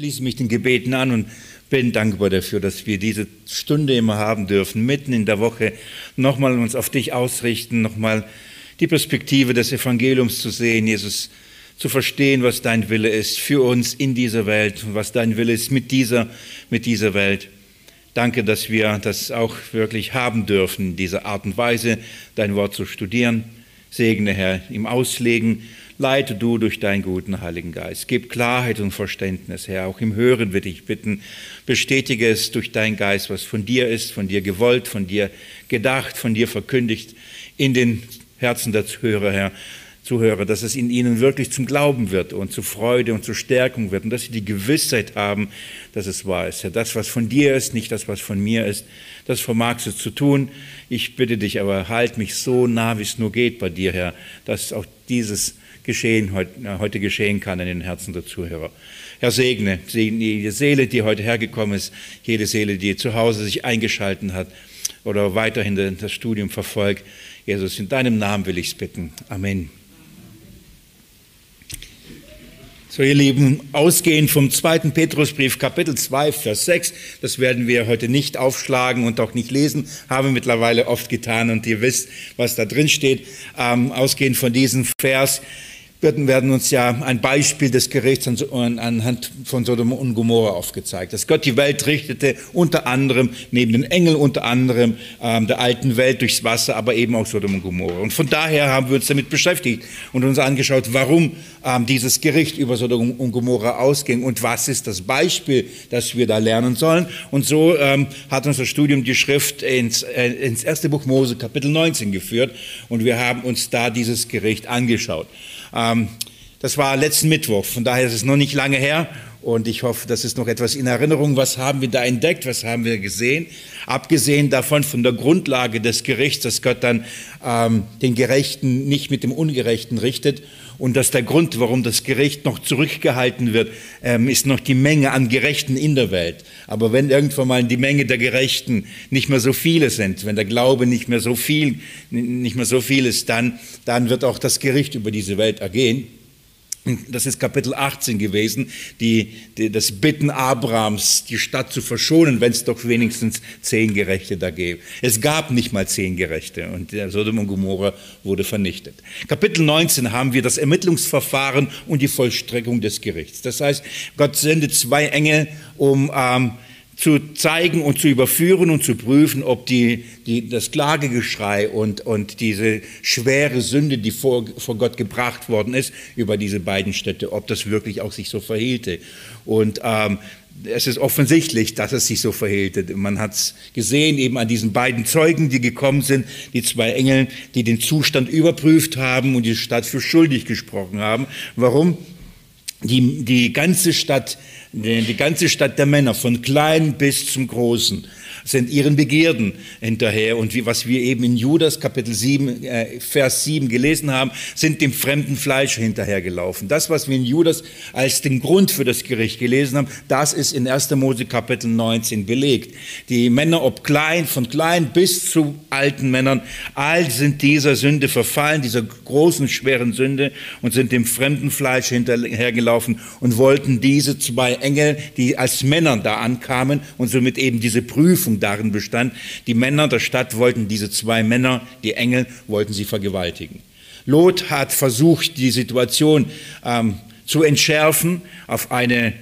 schließe mich den Gebeten an und bin dankbar dafür, dass wir diese Stunde immer haben dürfen, mitten in der Woche nochmal uns auf dich ausrichten, nochmal die Perspektive des Evangeliums zu sehen, Jesus, zu verstehen, was dein Wille ist für uns in dieser Welt und was dein Wille ist mit dieser, mit dieser Welt. Danke, dass wir das auch wirklich haben dürfen, diese Art und Weise, dein Wort zu studieren. Segne, Herr, im Auslegen Leite du durch deinen guten Heiligen Geist. Gib Klarheit und Verständnis, Herr. Auch im Hören würde ich bitten, bestätige es durch deinen Geist, was von dir ist, von dir gewollt, von dir gedacht, von dir verkündigt, in den Herzen der Zuhörer, Herr. Zuhörer, dass es in ihnen wirklich zum Glauben wird und zu Freude und zur Stärkung wird und dass sie die Gewissheit haben, dass es wahr ist. Herr, das, was von dir ist, nicht das, was von mir ist, das vermagst du zu tun. Ich bitte dich aber, halt mich so nah, wie es nur geht bei dir, Herr, dass auch dieses geschehen, heute geschehen kann in den Herzen der Zuhörer. Herr, segne, segne jede Seele, die heute hergekommen ist, jede Seele, die zu Hause sich eingeschalten hat oder weiterhin das Studium verfolgt. Jesus, in deinem Namen will ich es bitten. Amen. So, ihr Lieben, ausgehend vom zweiten Petrusbrief, Kapitel 2, Vers 6, das werden wir heute nicht aufschlagen und auch nicht lesen, haben mittlerweile oft getan und ihr wisst, was da drin steht. Ähm, ausgehend von diesem Vers werden, werden uns ja ein Beispiel des Gerichts anhand von Sodom und Gomorra aufgezeigt. Dass Gott die Welt richtete, unter anderem, neben den Engeln unter anderem ähm, der alten Welt durchs Wasser, aber eben auch Sodom und Gomorra. Und von daher haben wir uns damit beschäftigt und uns angeschaut, warum dieses Gericht über Sodom und Gomorra ausging und was ist das Beispiel, das wir da lernen sollen. Und so ähm, hat unser Studium die Schrift ins, äh, ins erste Buch Mose, Kapitel 19 geführt und wir haben uns da dieses Gericht angeschaut. Ähm, das war letzten Mittwoch, von daher ist es noch nicht lange her und ich hoffe, das ist noch etwas in Erinnerung. Was haben wir da entdeckt? Was haben wir gesehen? Abgesehen davon, von der Grundlage des Gerichts, dass Gott dann ähm, den Gerechten nicht mit dem Ungerechten richtet und dass der Grund, warum das Gericht noch zurückgehalten wird, ähm, ist noch die Menge an Gerechten in der Welt. Aber wenn irgendwann mal die Menge der Gerechten nicht mehr so viele sind, wenn der Glaube nicht mehr so viel, nicht mehr so viel ist, dann, dann wird auch das Gericht über diese Welt ergehen. Das ist Kapitel 18 gewesen, die, die, das Bitten Abrahams, die Stadt zu verschonen, wenn es doch wenigstens zehn Gerechte da gäbe. Es gab nicht mal zehn Gerechte und der Sodom und Gomorra wurde vernichtet. Kapitel 19 haben wir das Ermittlungsverfahren und die Vollstreckung des Gerichts. Das heißt, Gott sendet zwei Engel, um ähm, zu zeigen und zu überführen und zu prüfen, ob die, die, das Klagegeschrei und, und diese schwere Sünde, die vor, vor Gott gebracht worden ist, über diese beiden Städte, ob das wirklich auch sich so verhielte. Und ähm, es ist offensichtlich, dass es sich so verhielte. Man hat es gesehen eben an diesen beiden Zeugen, die gekommen sind, die zwei Engel, die den Zustand überprüft haben und die Stadt für schuldig gesprochen haben. Warum? Die, die ganze Stadt die ganze Stadt der Männer, von klein bis zum Großen, sind ihren Begierden hinterher. Und wie, was wir eben in Judas Kapitel 7, äh, Vers 7 gelesen haben, sind dem fremden Fleisch hinterhergelaufen. Das, was wir in Judas als den Grund für das Gericht gelesen haben, das ist in 1. Mose Kapitel 19 belegt. Die Männer, ob klein, von klein bis zu alten Männern, all sind dieser Sünde verfallen, dieser großen, schweren Sünde und sind dem fremden Fleisch hinterhergelaufen und wollten diese zwei Engel, die als Männer da ankamen und somit eben diese Prüfung Berufung darin bestand, die Männer der Stadt wollten diese zwei Männer, die Engel, wollten sie vergewaltigen. Lot hat versucht, die Situation ähm, zu entschärfen auf eine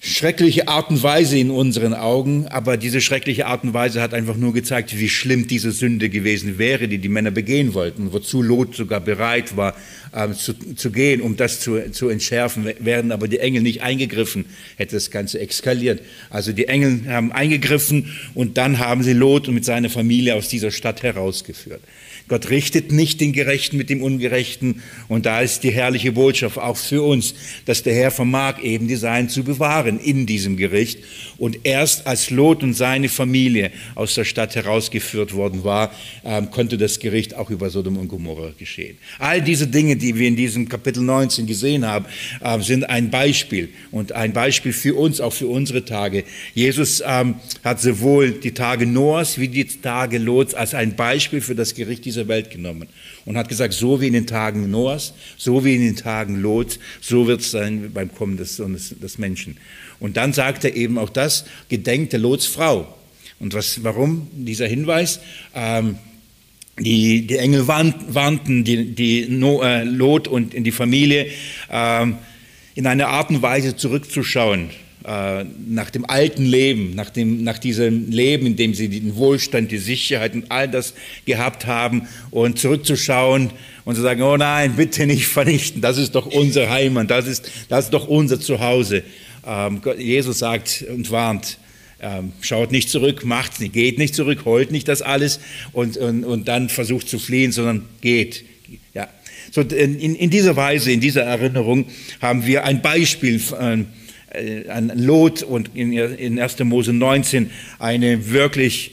schreckliche Art und Weise in unseren Augen, aber diese schreckliche Art und Weise hat einfach nur gezeigt, wie schlimm diese Sünde gewesen wäre, die die Männer begehen wollten, wozu Lot sogar bereit war äh, zu, zu, gehen, um das zu, zu entschärfen, wären aber die Engel nicht eingegriffen, hätte das Ganze eskaliert. Also die Engel haben eingegriffen und dann haben sie Lot und mit seiner Familie aus dieser Stadt herausgeführt. Gott richtet nicht den Gerechten mit dem Ungerechten. Und da ist die herrliche Botschaft auch für uns, dass der Herr vermag, eben die Seinen zu bewahren in diesem Gericht. Und erst als Lot und seine Familie aus der Stadt herausgeführt worden war, ähm, konnte das Gericht auch über Sodom und Gomorra geschehen. All diese Dinge, die wir in diesem Kapitel 19 gesehen haben, äh, sind ein Beispiel und ein Beispiel für uns, auch für unsere Tage. Jesus ähm, hat sowohl die Tage Noahs wie die Tage Lots als ein Beispiel für das Gericht dieser Welt genommen und hat gesagt, so wie in den Tagen Noahs, so wie in den Tagen Lots, so wird es sein beim Kommen des Sohnes des Menschen. Und dann sagt er eben auch das, gedenkt der Lots Frau. Und was, warum dieser Hinweis? Ähm, die, die Engel warnten die, die no, äh, Lot und in die Familie, ähm, in einer Art und Weise zurückzuschauen äh, nach dem alten Leben, nach, dem, nach diesem Leben, in dem sie den Wohlstand, die Sicherheit und all das gehabt haben und zurückzuschauen und zu sagen, oh nein, bitte nicht vernichten, das ist doch unser Heimat, das ist, das ist doch unser Zuhause. Ähm, Jesus sagt und warnt, ähm, schaut nicht zurück, macht's nicht, geht nicht zurück, heult nicht das alles und, und, und dann versucht zu fliehen, sondern geht. Ja. So in, in dieser Weise, in dieser Erinnerung haben wir ein Beispiel äh, an Lot und in, in 1. Mose 19 eine wirklich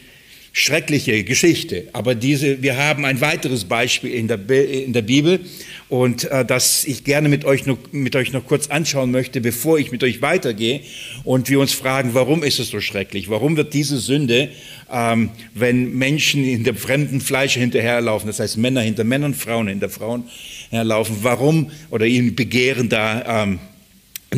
schreckliche Geschichte. Aber diese, wir haben ein weiteres Beispiel in der, in der Bibel und äh, das ich gerne mit euch, noch, mit euch noch kurz anschauen möchte, bevor ich mit euch weitergehe und wir uns fragen, warum ist es so schrecklich? Warum wird diese Sünde, ähm, wenn Menschen in dem fremden Fleisch hinterherlaufen, das heißt Männer hinter Männern, Frauen hinter Frauen herlaufen, warum oder ihnen Begehren da ähm,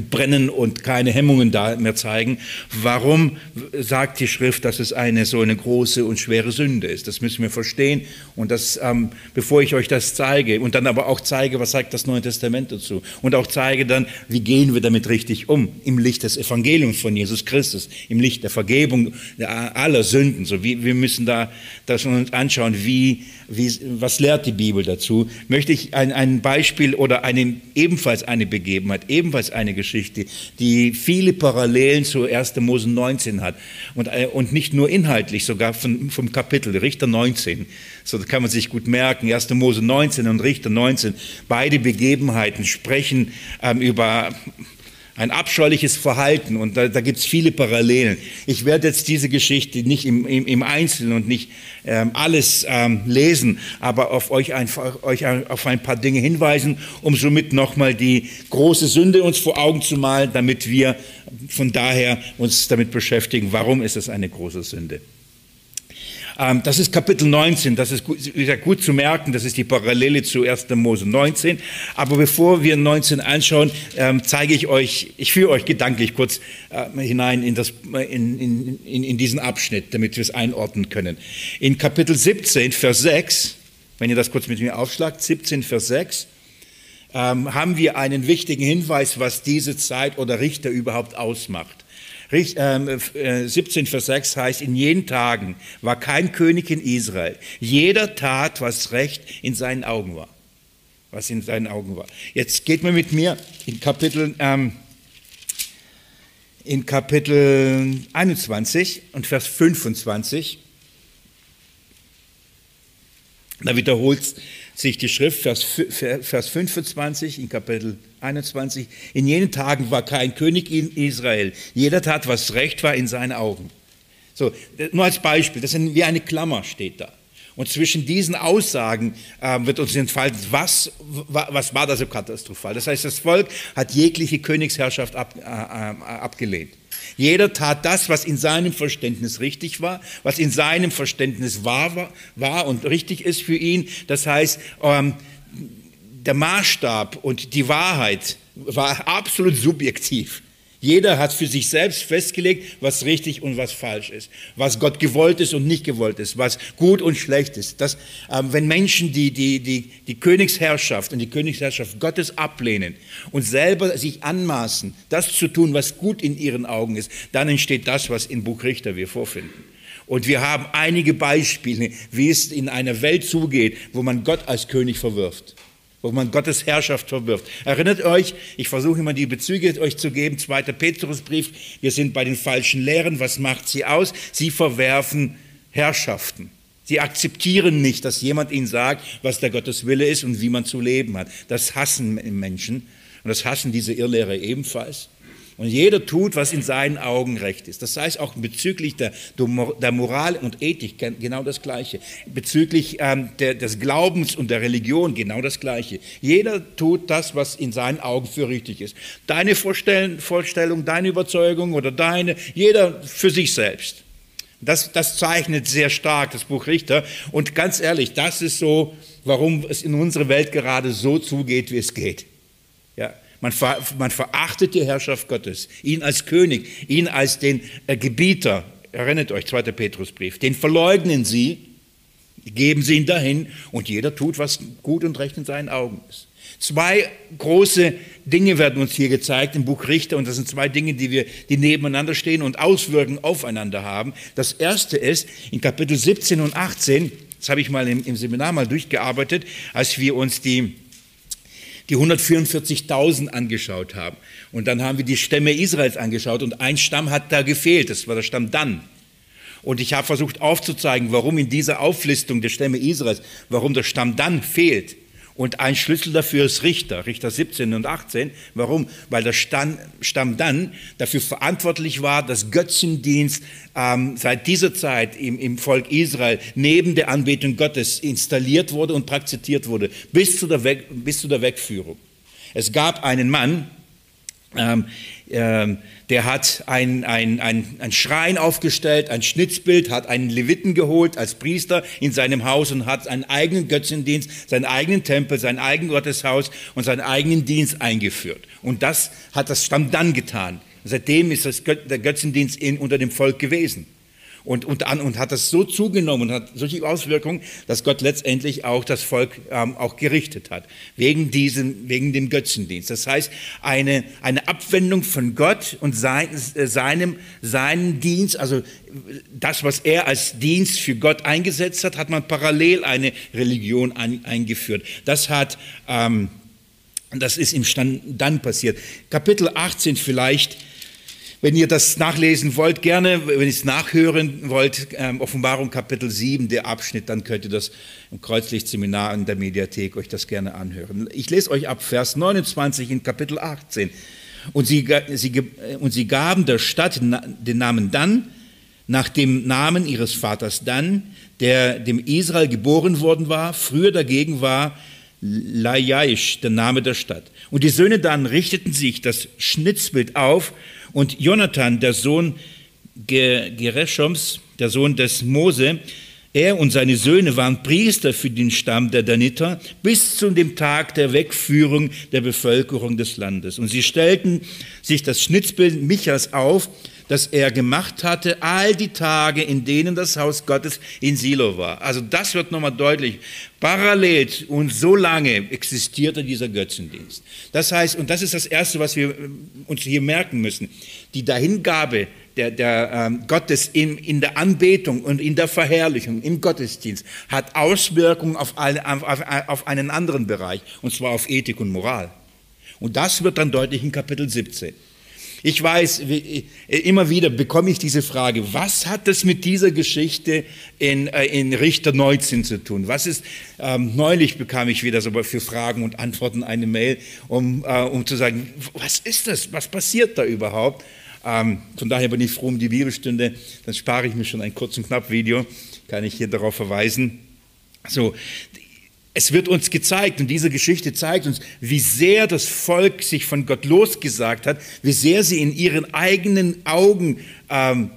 brennen und keine Hemmungen da mehr zeigen. Warum sagt die Schrift, dass es eine so eine große und schwere Sünde ist? Das müssen wir verstehen. Und das, ähm, bevor ich euch das zeige und dann aber auch zeige, was sagt das Neue Testament dazu? Und auch zeige dann, wie gehen wir damit richtig um im Licht des Evangeliums von Jesus Christus, im Licht der Vergebung aller Sünden. So wie wir müssen da das uns anschauen, wie, wie was lehrt die Bibel dazu? Möchte ich ein, ein Beispiel oder eine, ebenfalls eine Begebenheit, ebenfalls eine Geschichte, die viele Parallelen zu 1. Mose 19 hat und, äh, und nicht nur inhaltlich, sogar von, vom Kapitel Richter 19. So kann man sich gut merken, 1. Mose 19 und Richter 19, beide Begebenheiten sprechen ähm, über ein abscheuliches Verhalten und da, da gibt es viele Parallelen. Ich werde jetzt diese Geschichte nicht im, im, im Einzelnen und nicht ähm, alles ähm, lesen, aber auf euch, einfach, euch auf ein paar Dinge hinweisen, um somit nochmal die große Sünde uns vor Augen zu malen, damit wir von daher uns damit beschäftigen, warum ist es eine große Sünde. Ähm, das ist Kapitel 19, das ist gut, ist gut zu merken, das ist die Parallele zu 1. Mose 19. Aber bevor wir 19 anschauen, ähm, zeige ich euch, ich führe euch gedanklich kurz äh, hinein in, das, in, in, in, diesen Abschnitt, damit wir es einordnen können. In Kapitel 17, Vers 6, wenn ihr das kurz mit mir aufschlagt, 17, Vers 6, ähm, haben wir einen wichtigen Hinweis, was diese Zeit oder Richter überhaupt ausmacht. 17 ähm, äh, Vers 6 heißt, in jenen Tagen war kein König in Israel. Jeder tat, was recht in seinen Augen war. Was in seinen Augen war. Jetzt geht man mit mir in Kapitel, ähm, in Kapitel 21 und Vers 25. Da wiederholt sich die Schrift, Vers, Vers 25 in Kapitel 21. In jenen Tagen war kein König in Israel. Jeder tat, was recht war in seinen Augen. So, nur als Beispiel, das ist wie eine Klammer steht da. Und zwischen diesen Aussagen äh, wird uns entfalten, was, was war da so katastrophal. Das heißt, das Volk hat jegliche Königsherrschaft ab, äh, äh, abgelehnt. Jeder tat das, was in seinem Verständnis richtig war, was in seinem Verständnis wahr war, war und richtig ist für ihn. Das heißt, ähm, der Maßstab und die Wahrheit war absolut subjektiv. Jeder hat für sich selbst festgelegt, was richtig und was falsch ist, was Gott gewollt ist und nicht gewollt ist, was gut und schlecht ist. Das, äh, wenn Menschen die, die, die, die Königsherrschaft und die Königsherrschaft Gottes ablehnen und selber sich anmaßen, das zu tun, was gut in ihren Augen ist, dann entsteht das, was im Buch Richter wir vorfinden. Und wir haben einige Beispiele, wie es in einer Welt zugeht, wo man Gott als König verwirft wo man Gottes Herrschaft verwirft. Erinnert euch, ich versuche immer die Bezüge euch zu geben, zweiter Petrusbrief, wir sind bei den falschen Lehren, was macht sie aus? Sie verwerfen Herrschaften. Sie akzeptieren nicht, dass jemand ihnen sagt, was der Gottes Wille ist und wie man zu leben hat. Das hassen Menschen und das hassen diese Irrlehrer ebenfalls. Und jeder tut, was in seinen Augen recht ist. Das heißt auch bezüglich der, der Moral und Ethik genau das Gleiche. Bezüglich ähm, der, des Glaubens und der Religion genau das Gleiche. Jeder tut das, was in seinen Augen für richtig ist. Deine Vorstellung, deine Überzeugung oder deine, jeder für sich selbst. Das, das zeichnet sehr stark das Buch Richter. Und ganz ehrlich, das ist so, warum es in unserer Welt gerade so zugeht, wie es geht. Ja, man, ver, man verachtet die Herrschaft Gottes, ihn als König, ihn als den äh, Gebieter. Erinnert euch, 2. Petrusbrief. Den verleugnen sie, geben sie ihn dahin und jeder tut, was gut und recht in seinen Augen ist. Zwei große Dinge werden uns hier gezeigt im Buch Richter und das sind zwei Dinge, die wir, die nebeneinander stehen und Auswirkungen aufeinander haben. Das erste ist in Kapitel 17 und 18, das habe ich mal im, im Seminar mal durchgearbeitet, als wir uns die die 144.000 angeschaut haben. Und dann haben wir die Stämme Israels angeschaut und ein Stamm hat da gefehlt, das war der Stamm Dan. Und ich habe versucht aufzuzeigen, warum in dieser Auflistung der Stämme Israels, warum der Stamm Dan fehlt. Und ein Schlüssel dafür ist Richter, Richter 17 und 18. Warum? Weil der Stamm, dann dafür verantwortlich war, dass Götzendienst ähm, seit dieser Zeit im, im Volk Israel neben der Anbetung Gottes installiert wurde und praktiziert wurde, bis zu der, Weg, bis zu der Wegführung. Es gab einen Mann, ähm, ähm, der hat ein, ein, ein, ein Schrein aufgestellt, ein Schnitzbild, hat einen Leviten geholt als Priester in seinem Haus und hat einen eigenen Götzendienst, seinen eigenen Tempel, sein eigenes Gotteshaus und seinen eigenen Dienst eingeführt. Und das hat das Stamm dann getan. Seitdem ist das, der Götzendienst in, unter dem Volk gewesen und, und, an, und hat das so zugenommen und hat solche Auswirkungen, dass Gott letztendlich auch das Volk ähm, auch gerichtet hat, wegen, diesem, wegen dem Götzendienst. Das heißt, eine, eine Abwendung von Gott und sein, äh, seinem, seinen Dienst, also das, was er als Dienst für Gott eingesetzt hat, hat man parallel eine Religion ein, eingeführt. Das hat... Ähm, das ist im Stand dann passiert. Kapitel 18 vielleicht wenn ihr das nachlesen wollt, gerne, wenn ihr es nachhören wollt, ähm, Offenbarung Kapitel 7, der Abschnitt, dann könnt ihr das im Kreuzlichtseminar in der Mediathek euch das gerne anhören. Ich lese euch ab Vers 29 in Kapitel 18. Und sie, sie, und sie gaben der Stadt den Namen Dan, nach dem Namen ihres Vaters Dan, der dem Israel geboren worden war. Früher dagegen war Laiaisch der Name der Stadt. Und die Söhne Dan richteten sich das Schnitzbild auf und Jonathan, der Sohn Gereshoms, der Sohn des Mose, er und seine Söhne waren Priester für den Stamm der Daniter bis zu dem Tag der Wegführung der Bevölkerung des Landes. Und sie stellten sich das Schnitzbild Michas auf, das er gemacht hatte, all die Tage, in denen das Haus Gottes in Silo war. Also das wird nochmal deutlich. Parallel und so lange existierte dieser Götzendienst. Das heißt, und das ist das Erste, was wir äh, uns hier merken müssen, die Dahingabe der, der ähm, Gottes in, in der Anbetung und in der Verherrlichung, im Gottesdienst, hat Auswirkungen auf, alle, auf, auf einen anderen Bereich, und zwar auf Ethik und Moral. Und das wird dann deutlich in Kapitel 17. Ich weiß, äh, immer wieder bekomme ich diese Frage, was hat das mit dieser Geschichte in, äh, in Richter 19 zu tun? Was ist, ähm, neulich bekam ich wieder so für Fragen und Antworten eine Mail, um, äh, um zu sagen, was ist das? Was passiert da überhaupt? Ähm, von daher bin ich froh um die Bibelstunde, dann spare ich mir schon ein kurz und knapp Video, kann ich hier darauf verweisen. So, es wird uns gezeigt und diese Geschichte zeigt uns, wie sehr das Volk sich von Gott losgesagt hat, wie sehr sie in ihren eigenen Augen ähm,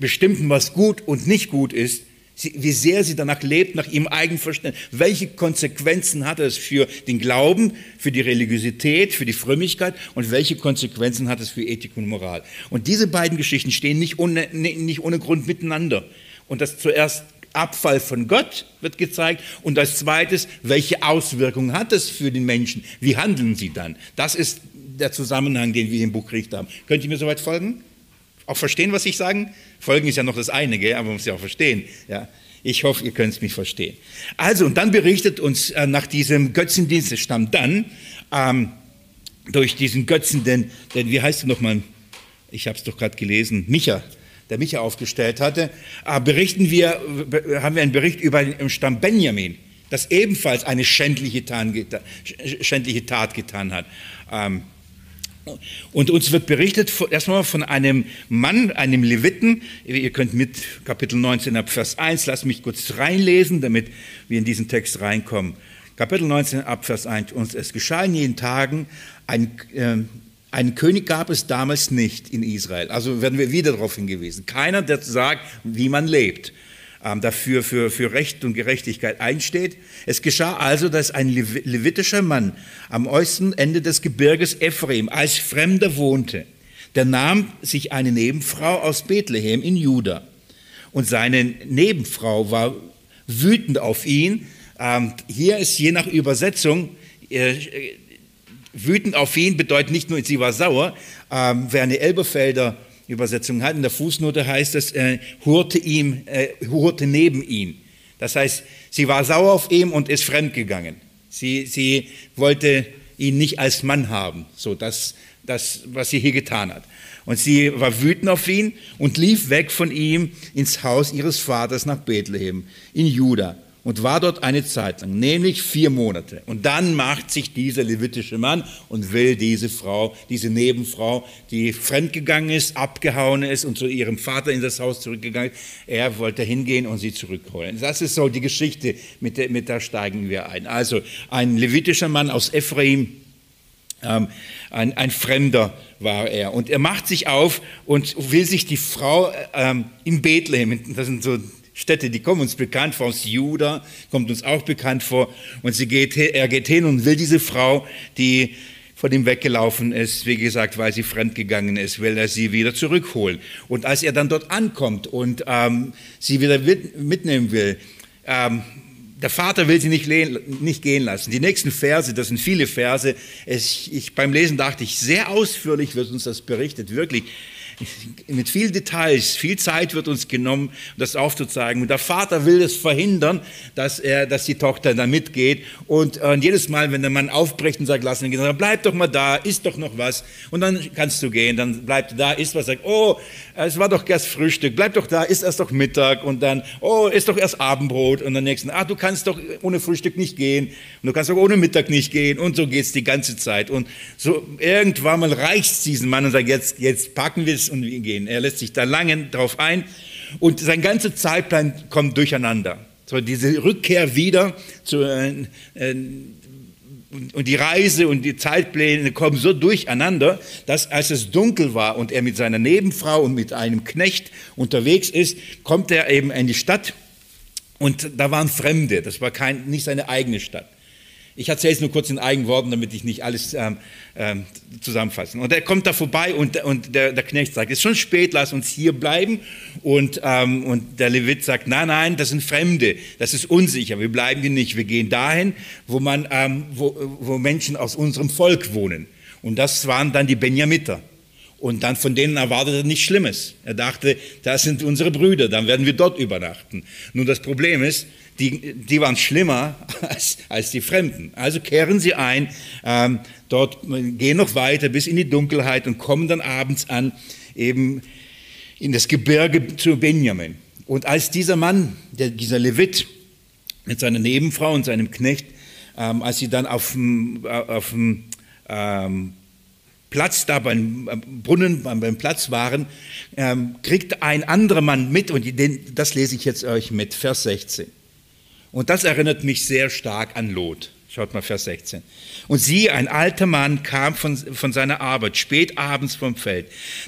bestimmten, was gut und nicht gut ist, wie sehr sie danach lebt, nach ihrem eigenen Verständnis. Welche Konsequenzen hat es für den Glauben, für die Religiosität, für die Frömmigkeit und welche Konsequenzen hat es für Ethik und Moral? Und diese beiden Geschichten stehen nicht ohne, nicht ohne Grund miteinander. Und das zuerst Abfall von Gott wird gezeigt und als zweites, welche Auswirkungen hat es für den Menschen? Wie handeln sie dann? Das ist der Zusammenhang, den wir im Buch Richt haben. Könnt ihr mir soweit folgen? Auch verstehen, was ich sage? Folgen ist ja noch das eine, gell? aber man muss ja auch verstehen. Ja. Ich hoffe, ihr könnt es mich verstehen. Also, und dann berichtet uns äh, nach diesem Götzendienst, es stammt dann ähm, durch diesen Götzen, denn, denn wie heißt er nochmal? Ich habe es doch gerade gelesen, Micha der Micha aufgestellt hatte, äh, berichten wir, haben wir einen Bericht über den Stamm Benjamin, das ebenfalls eine schändliche Tat, getan hat. Ähm, Und uns wird berichtet erstmal von einem Mann, einem Leviten. Ihr könnt mit Kapitel 19 ab Vers 1, lasst mich kurz reinlesen, damit wir in diesen Text reinkommen. Kapitel 19 ab Vers 1. Und es geschah in jenen Tagen, ein, äh, einen König gab es damals nicht in Israel. Also werden wir wieder darauf hingewiesen. Keiner, der sagt, wie man lebt ähm, dafür für, für Recht und Gerechtigkeit einsteht. Es geschah also, dass ein levitischer Mann am äußersten Ende des Gebirges Ephraim als Fremder wohnte. Der nahm sich eine Nebenfrau aus Bethlehem in Juda. Und seine Nebenfrau war wütend auf ihn. Ähm, hier ist je nach Übersetzung, äh, wütend auf ihn bedeutet nicht nur, sie war sauer. Ähm, wer eine Elberfelder Übersetzung hat. In der Fußnote heißt es, äh, hurte, ihm, äh, hurte neben ihm. Das heißt, sie war sauer auf ihn und ist fremdgegangen. Sie, sie wollte ihn nicht als Mann haben, so das, das, was sie hier getan hat. Und sie war wütend auf ihn und lief weg von ihm ins Haus ihres Vaters nach Bethlehem in Juda und war dort eine Zeit lang, nämlich vier Monate. Und dann macht sich dieser levitische Mann und will diese Frau, diese Nebenfrau, die fremdgegangen ist, abgehauen ist und zu ihrem Vater in das Haus zurückgegangen ist, er wollte hingehen und sie zurückholen. Das ist so die Geschichte, mit der, mit der steigen wir ein. Also ein levitischer Mann aus Ephraim, ähm, ein, ein, Fremder war er. Und er macht sich auf und will sich die Frau ähm, in Bethlehem, das sind so Städte, die kommen uns bekannt vor, aus Juda kommt uns auch bekannt vor. Und sie geht, er geht hin und will diese Frau, die von ihm weggelaufen ist, wie gesagt, weil sie fremdgegangen ist, will er sie wieder zurückholen. Und als er dann dort ankommt und ähm, sie wieder mitnehmen will, ähm, der Vater will sie nicht, nicht, gehen lassen. Die nächsten Verse, das sind viele Verse. Es, ich, beim Lesen dachte ich, sehr ausführlich wird uns das berichtet, wirklich mit vielen Details, viel Zeit wird uns genommen, das aufzuzeigen. Und der Vater will es verhindern, dass, er, dass die Tochter da mitgeht. Und, und jedes Mal, wenn der Mann aufbricht und sagt, lass ihn gehen, bleib doch mal da, isst doch noch was. Und dann kannst du gehen. Dann bleibt da, isst was, sagt, oh, es war doch erst Frühstück, bleib doch da, isst erst doch Mittag. Und dann, oh, isst doch erst Abendbrot. Und dann nächsten, ah, du kannst doch ohne Frühstück nicht gehen. Und du kannst doch ohne Mittag nicht gehen. Und so geht es die ganze Zeit. Und so irgendwann mal reicht es diesen Mann und sagt, jetzt, jetzt packen es und wir gehen. Er lässt sich da lange drauf ein und sein ganzer Zeitplan kommt durcheinander. So diese Rückkehr wieder zu, äh, äh, und die Reise und die Zeitpläne kommen so durcheinander, dass als es dunkel war und er mit seiner Nebenfrau und mit einem Knecht unterwegs ist, kommt er eben in die Stadt und da waren Fremde, das war kein, nicht seine eigene Stadt. Ich erzähle es nur kurz in eigenen Worten, damit ich nicht alles ähm, ähm, zusammenfasse. Und er kommt da vorbei und, und der, der, Knecht sagt, es ist schon spät, lass uns hier bleiben. Und, ähm, und der Levit sagt, nein, nein, das sind Fremde, das ist unsicher, wir bleiben hier nicht, wir gehen dahin, wo, man, ähm, wo, wo Menschen aus unserem Volk wohnen. Und das waren dann die Benjamiter. Und dann von denen erwartet er nichts Schlimmes. Er dachte, das sind unsere Brüder, dann werden wir dort übernachten. Nun, das Problem ist, die, die waren schlimmer als, als die Fremden. Also kehren sie ein, ähm, dort gehen noch weiter bis in die Dunkelheit und kommen dann abends an, eben in das Gebirge zu Benjamin. Und als dieser Mann, der, dieser Levit, mit seiner Nebenfrau und seinem Knecht, ähm, als sie dann auf dem, auf dem ähm, Platz da beim Brunnen, beim Platz waren, ähm, kriegt ein anderer Mann mit, und den, das lese ich jetzt euch mit, Vers 16. Und das erinnert mich sehr stark an Lot. Schaut mal Vers 16. Und sie, ein alter Mann, kam von, von seiner Arbeit, spät abends vom Feld.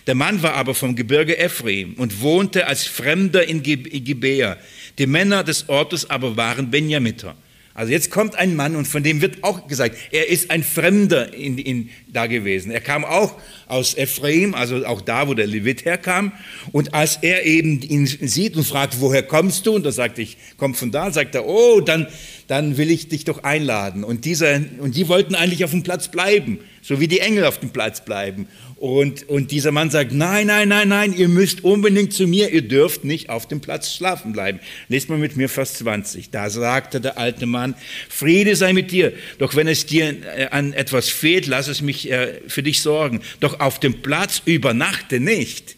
Der Mann war aber vom Gebirge Ephraim und wohnte als Fremder in Gibea. Die Männer des Ortes aber waren Benjamiter. Also jetzt kommt ein Mann und von dem wird auch gesagt, er ist ein Fremder in, in, da gewesen. Er kam auch aus Ephraim, also auch da, wo der Levit herkam. Und als er eben ihn sieht und fragt, woher kommst du? Und da sagt ich, komm von da, sagt er, oh, dann, dann will ich dich doch einladen. Und, dieser, und die wollten eigentlich auf dem Platz bleiben, so wie die Engel auf dem Platz bleiben. Und, und dieser Mann sagt, nein, nein, nein, nein, ihr müsst unbedingt zu mir, ihr dürft nicht auf dem Platz schlafen bleiben. Lest mal mit mir Vers 20. Da sagte der alte Mann, Friede sei mit dir, doch wenn es dir äh, an etwas fehlt, lass es mich äh, für dich sorgen. Doch auf dem Platz übernachte nicht.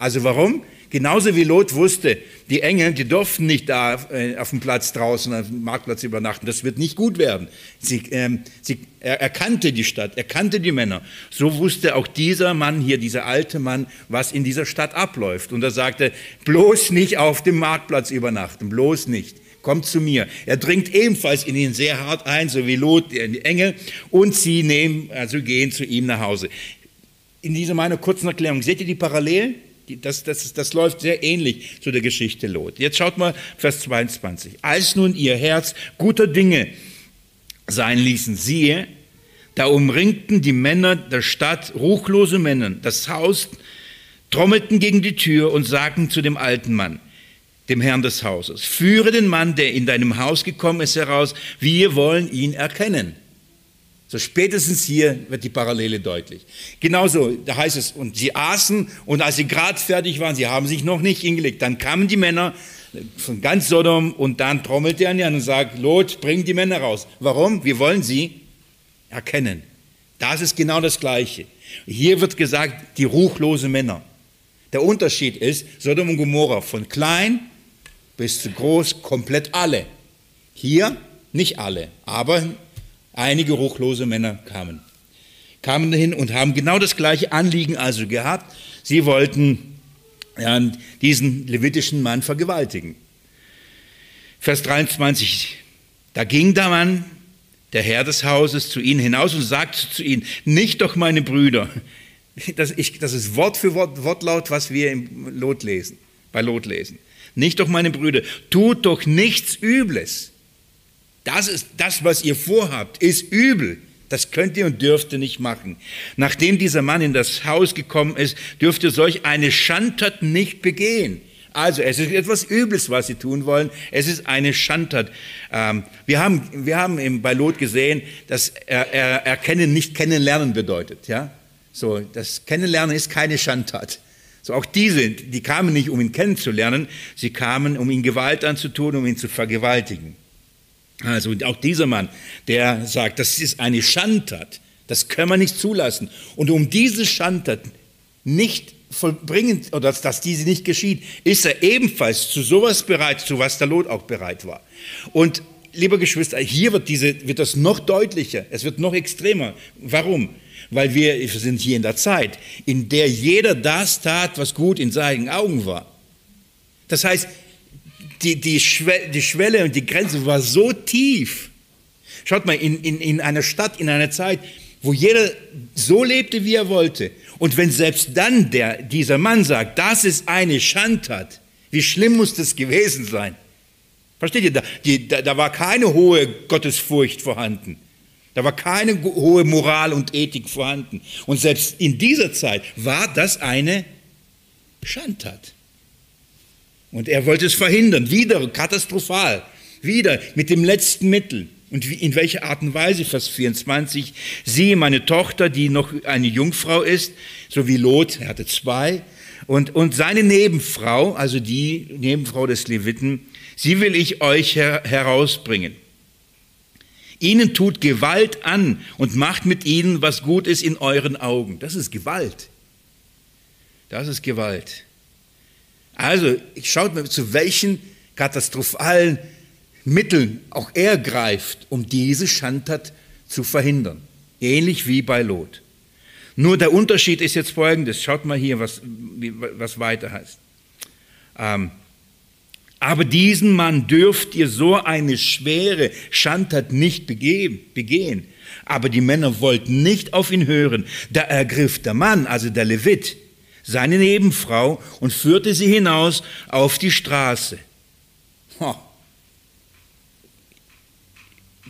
Also warum? Genauso wie Lot wusste, die Engel, die durften nicht da äh, auf dem Platz draußen, auf dem Marktplatz übernachten. Das wird nicht gut werden. Sie, ähm, sie, er, er kannte die Stadt, er kannte die Männer. So wusste auch dieser Mann hier, dieser alte Mann, was in dieser Stadt abläuft. Und er sagte, bloß nicht auf dem Marktplatz übernachten, bloß nicht. Kommt zu mir. Er dringt ebenfalls in ihn sehr hart ein, so wie Lot, die Engel, und sie nehmen, also gehen zu ihm nach Hause. In dieser meiner kurzen Erklärung, seht ihr die Parallelen? Das, das, das läuft sehr ähnlich zu der Geschichte Lot. Jetzt schaut mal Vers 22. Als nun ihr Herz guter Dinge sein ließen, siehe, da umringten die Männer der Stadt, ruchlose Männer, das Haus, trommelten gegen die Tür und sagten zu dem alten Mann, dem Herrn des Hauses, führe den Mann, der in deinem Haus gekommen ist, heraus, wir wollen ihn erkennen. So spätestens hier wird die Parallele deutlich. Genauso, da heißt es, und sie aßen und als sie gerade fertig waren, sie haben sich noch nicht hingelegt, dann kamen die Männer von ganz Sodom und dann trommelte er an und sagt, Lot, bring die Männer raus. Warum? Wir wollen sie erkennen. Das ist genau das Gleiche. Hier wird gesagt, die ruchlose Männer. Der Unterschied ist, Sodom und Gomorra von klein bis zu groß, komplett alle. Hier nicht alle, aber Einige ruchlose Männer kamen, kamen dahin und haben genau das gleiche Anliegen also gehabt. Sie wollten ja, diesen levitischen Mann vergewaltigen. Vers 23, da ging der Mann, der Herr des Hauses, zu ihnen hinaus und sagte zu ihnen, nicht doch meine Brüder, das, ich, das ist Wort für Wort, Wortlaut, was wir im Lot lesen, bei Lot lesen. Nicht doch meine Brüder, tut doch nichts Übles. Das ist das, was ihr vorhabt, ist übel. Das könnt ihr und dürft ihr nicht machen. Nachdem dieser Mann in das Haus gekommen ist, dürft ihr solch eine Schandtat nicht begehen. Also es ist etwas Übles, was sie tun wollen. Es ist eine Schandtat. Ähm, wir haben, wir haben bei Lot gesehen, dass er, er, erkennen nicht kennenlernen bedeutet. Ja? So, das Kennenlernen ist keine Schandtat. So auch diese, die kamen nicht, um ihn kennenzulernen, sie kamen, um ihn Gewalt anzutun, um ihn zu vergewaltigen. Also auch dieser Mann, der sagt, das ist eine Schandtat, das können wir nicht zulassen. Und um diese Schandtat nicht vollbringen, oder dass diese nicht geschieht, ist er ebenfalls zu sowas bereit, zu was der Lot auch bereit war. Und lieber Geschwister, hier wird, diese, wird das noch deutlicher, es wird noch extremer. Warum? Weil wir sind hier in der Zeit, in der jeder das tat, was gut in seinen Augen war. Das heißt, die, die, Schwelle, die Schwelle und die Grenze war so tief. Schaut mal, in, in, in einer Stadt, in einer Zeit, wo jeder so lebte, wie er wollte. Und wenn selbst dann der, dieser Mann sagt, das ist eine Schandtat, wie schlimm muss das gewesen sein? Versteht ihr? Da, die, da, da war keine hohe Gottesfurcht vorhanden. Da war keine hohe Moral und Ethik vorhanden. Und selbst in dieser Zeit war das eine Schandtat. Und er wollte es verhindern, wieder katastrophal, wieder mit dem letzten Mittel. Und in welcher Art und Weise, Vers 24, siehe meine Tochter, die noch eine Jungfrau ist, so wie Lot, er hatte zwei, und, und seine Nebenfrau, also die Nebenfrau des Leviten, sie will ich euch her herausbringen. Ihnen tut Gewalt an und macht mit ihnen, was gut ist in euren Augen. Das ist Gewalt. Das ist Gewalt. Also schaut mal, zu welchen katastrophalen Mitteln auch er greift, um diese Schandtat zu verhindern. Ähnlich wie bei Lot. Nur der Unterschied ist jetzt folgendes. Schaut mal hier, was, was weiter heißt. Ähm, aber diesen Mann dürft ihr so eine schwere Schandtat nicht begehen, begehen. Aber die Männer wollten nicht auf ihn hören. Da ergriff der Mann, also der Levit, seine Nebenfrau, und führte sie hinaus auf die Straße.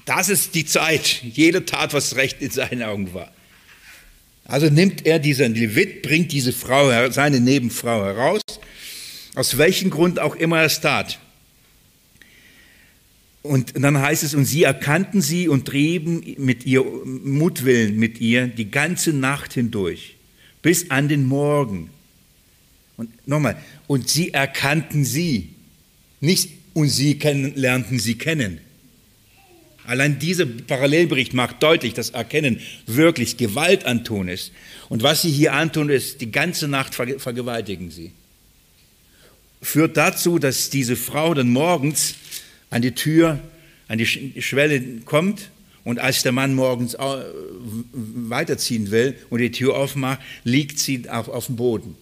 Das ist die Zeit. Jeder tat, was recht in seinen Augen war. Also nimmt er diesen Levit, bringt diese Frau, seine Nebenfrau heraus, aus welchem Grund auch immer er es tat. Und dann heißt es, und sie erkannten sie und trieben mit ihr Mutwillen mit ihr die ganze Nacht hindurch bis an den Morgen. Und nochmal, und sie erkannten sie, nicht und sie kennen, lernten sie kennen. Allein dieser Parallelbericht macht deutlich, dass Erkennen wirklich Gewalt antun ist. Und was sie hier antun, ist, die ganze Nacht vergewaltigen sie. führt dazu, dass diese Frau dann morgens an die Tür, an die Schwelle kommt und als der Mann morgens weiterziehen will und die Tür aufmacht, liegt sie auf, auf dem Boden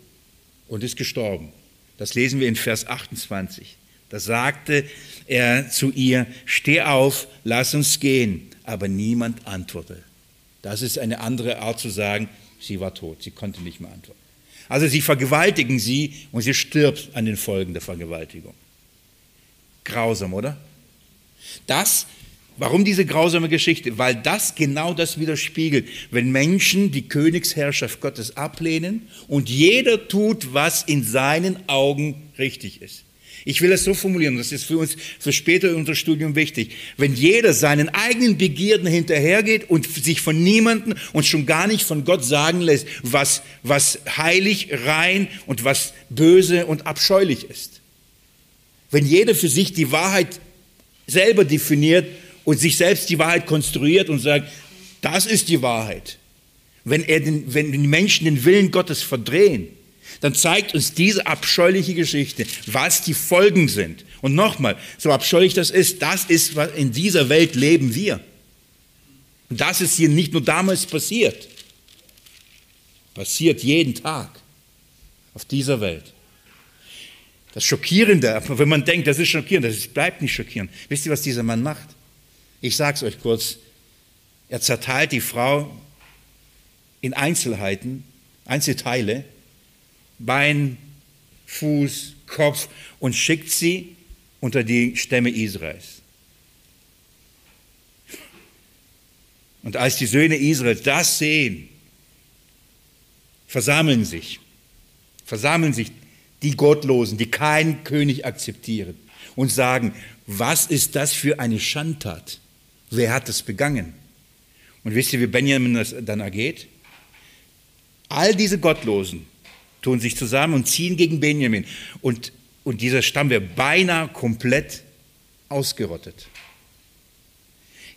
und ist gestorben. Das lesen wir in Vers 28. Da sagte er zu ihr, steh auf, lass uns gehen. Aber niemand antwortete. Das ist eine andere Art zu sagen, sie war tot, sie konnte nicht mehr antworten. Also sie vergewaltigen sie und sie stirbt an den Folgen der Vergewaltigung. Grausam, oder? Das, warum diese grausame Geschichte? Weil das genau das widerspiegelt, wenn Menschen die Königsherrschaft Gottes ablehnen und jeder tut, was in seinen Augen richtig ist. Ich will es so formulieren, das ist für uns für später unser Studium wichtig. Wenn jeder seinen eigenen Begierden hinterhergeht und sich von niemandem und schon gar nicht von Gott sagen lässt, was, was heilig, rein und was böse und abscheulich ist. Wenn jeder für sich die Wahrheit selber definiert und sich selbst die Wahrheit konstruiert und sagt, das ist die Wahrheit. Wenn, er den, wenn die Menschen den Willen Gottes verdrehen, dann zeigt uns diese abscheuliche Geschichte, was die Folgen sind. Und nochmal, so abscheulich das ist, das ist, was in dieser Welt leben wir. Und das ist hier nicht nur damals passiert, passiert jeden Tag auf dieser Welt. Das Schockierende, wenn man denkt, das ist schockierend, das bleibt nicht schockierend. Wisst ihr, was dieser Mann macht? Ich sage es euch kurz. Er zerteilt die Frau in Einzelheiten, Einzelteile Bein, Fuß, Kopf und schickt sie unter die Stämme Israels. Und als die Söhne Israels das sehen, versammeln sich, versammeln sich die Gottlosen, die keinen König akzeptieren und sagen, was ist das für eine Schandtat? Wer hat das begangen? Und wisst ihr, wie Benjamin das dann ergeht? All diese Gottlosen, tun sich zusammen und ziehen gegen Benjamin. Und, und dieser Stamm wird beinahe komplett ausgerottet.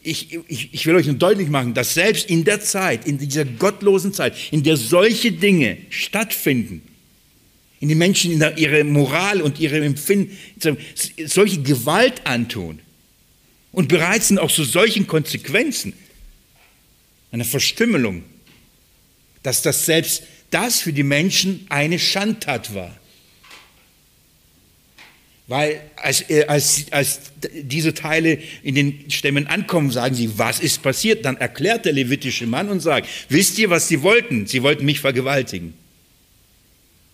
Ich, ich, ich will euch nur deutlich machen, dass selbst in der Zeit, in dieser gottlosen Zeit, in der solche Dinge stattfinden, in den Menschen in der, ihre Moral und ihre Empfinden, solche Gewalt antun und bereit sind auch zu solchen Konsequenzen, einer Verstümmelung, dass das selbst das für die Menschen eine Schandtat war. Weil als, äh, als, als diese Teile in den Stämmen ankommen, sagen sie, was ist passiert? Dann erklärt der levitische Mann und sagt, wisst ihr, was sie wollten? Sie wollten mich vergewaltigen.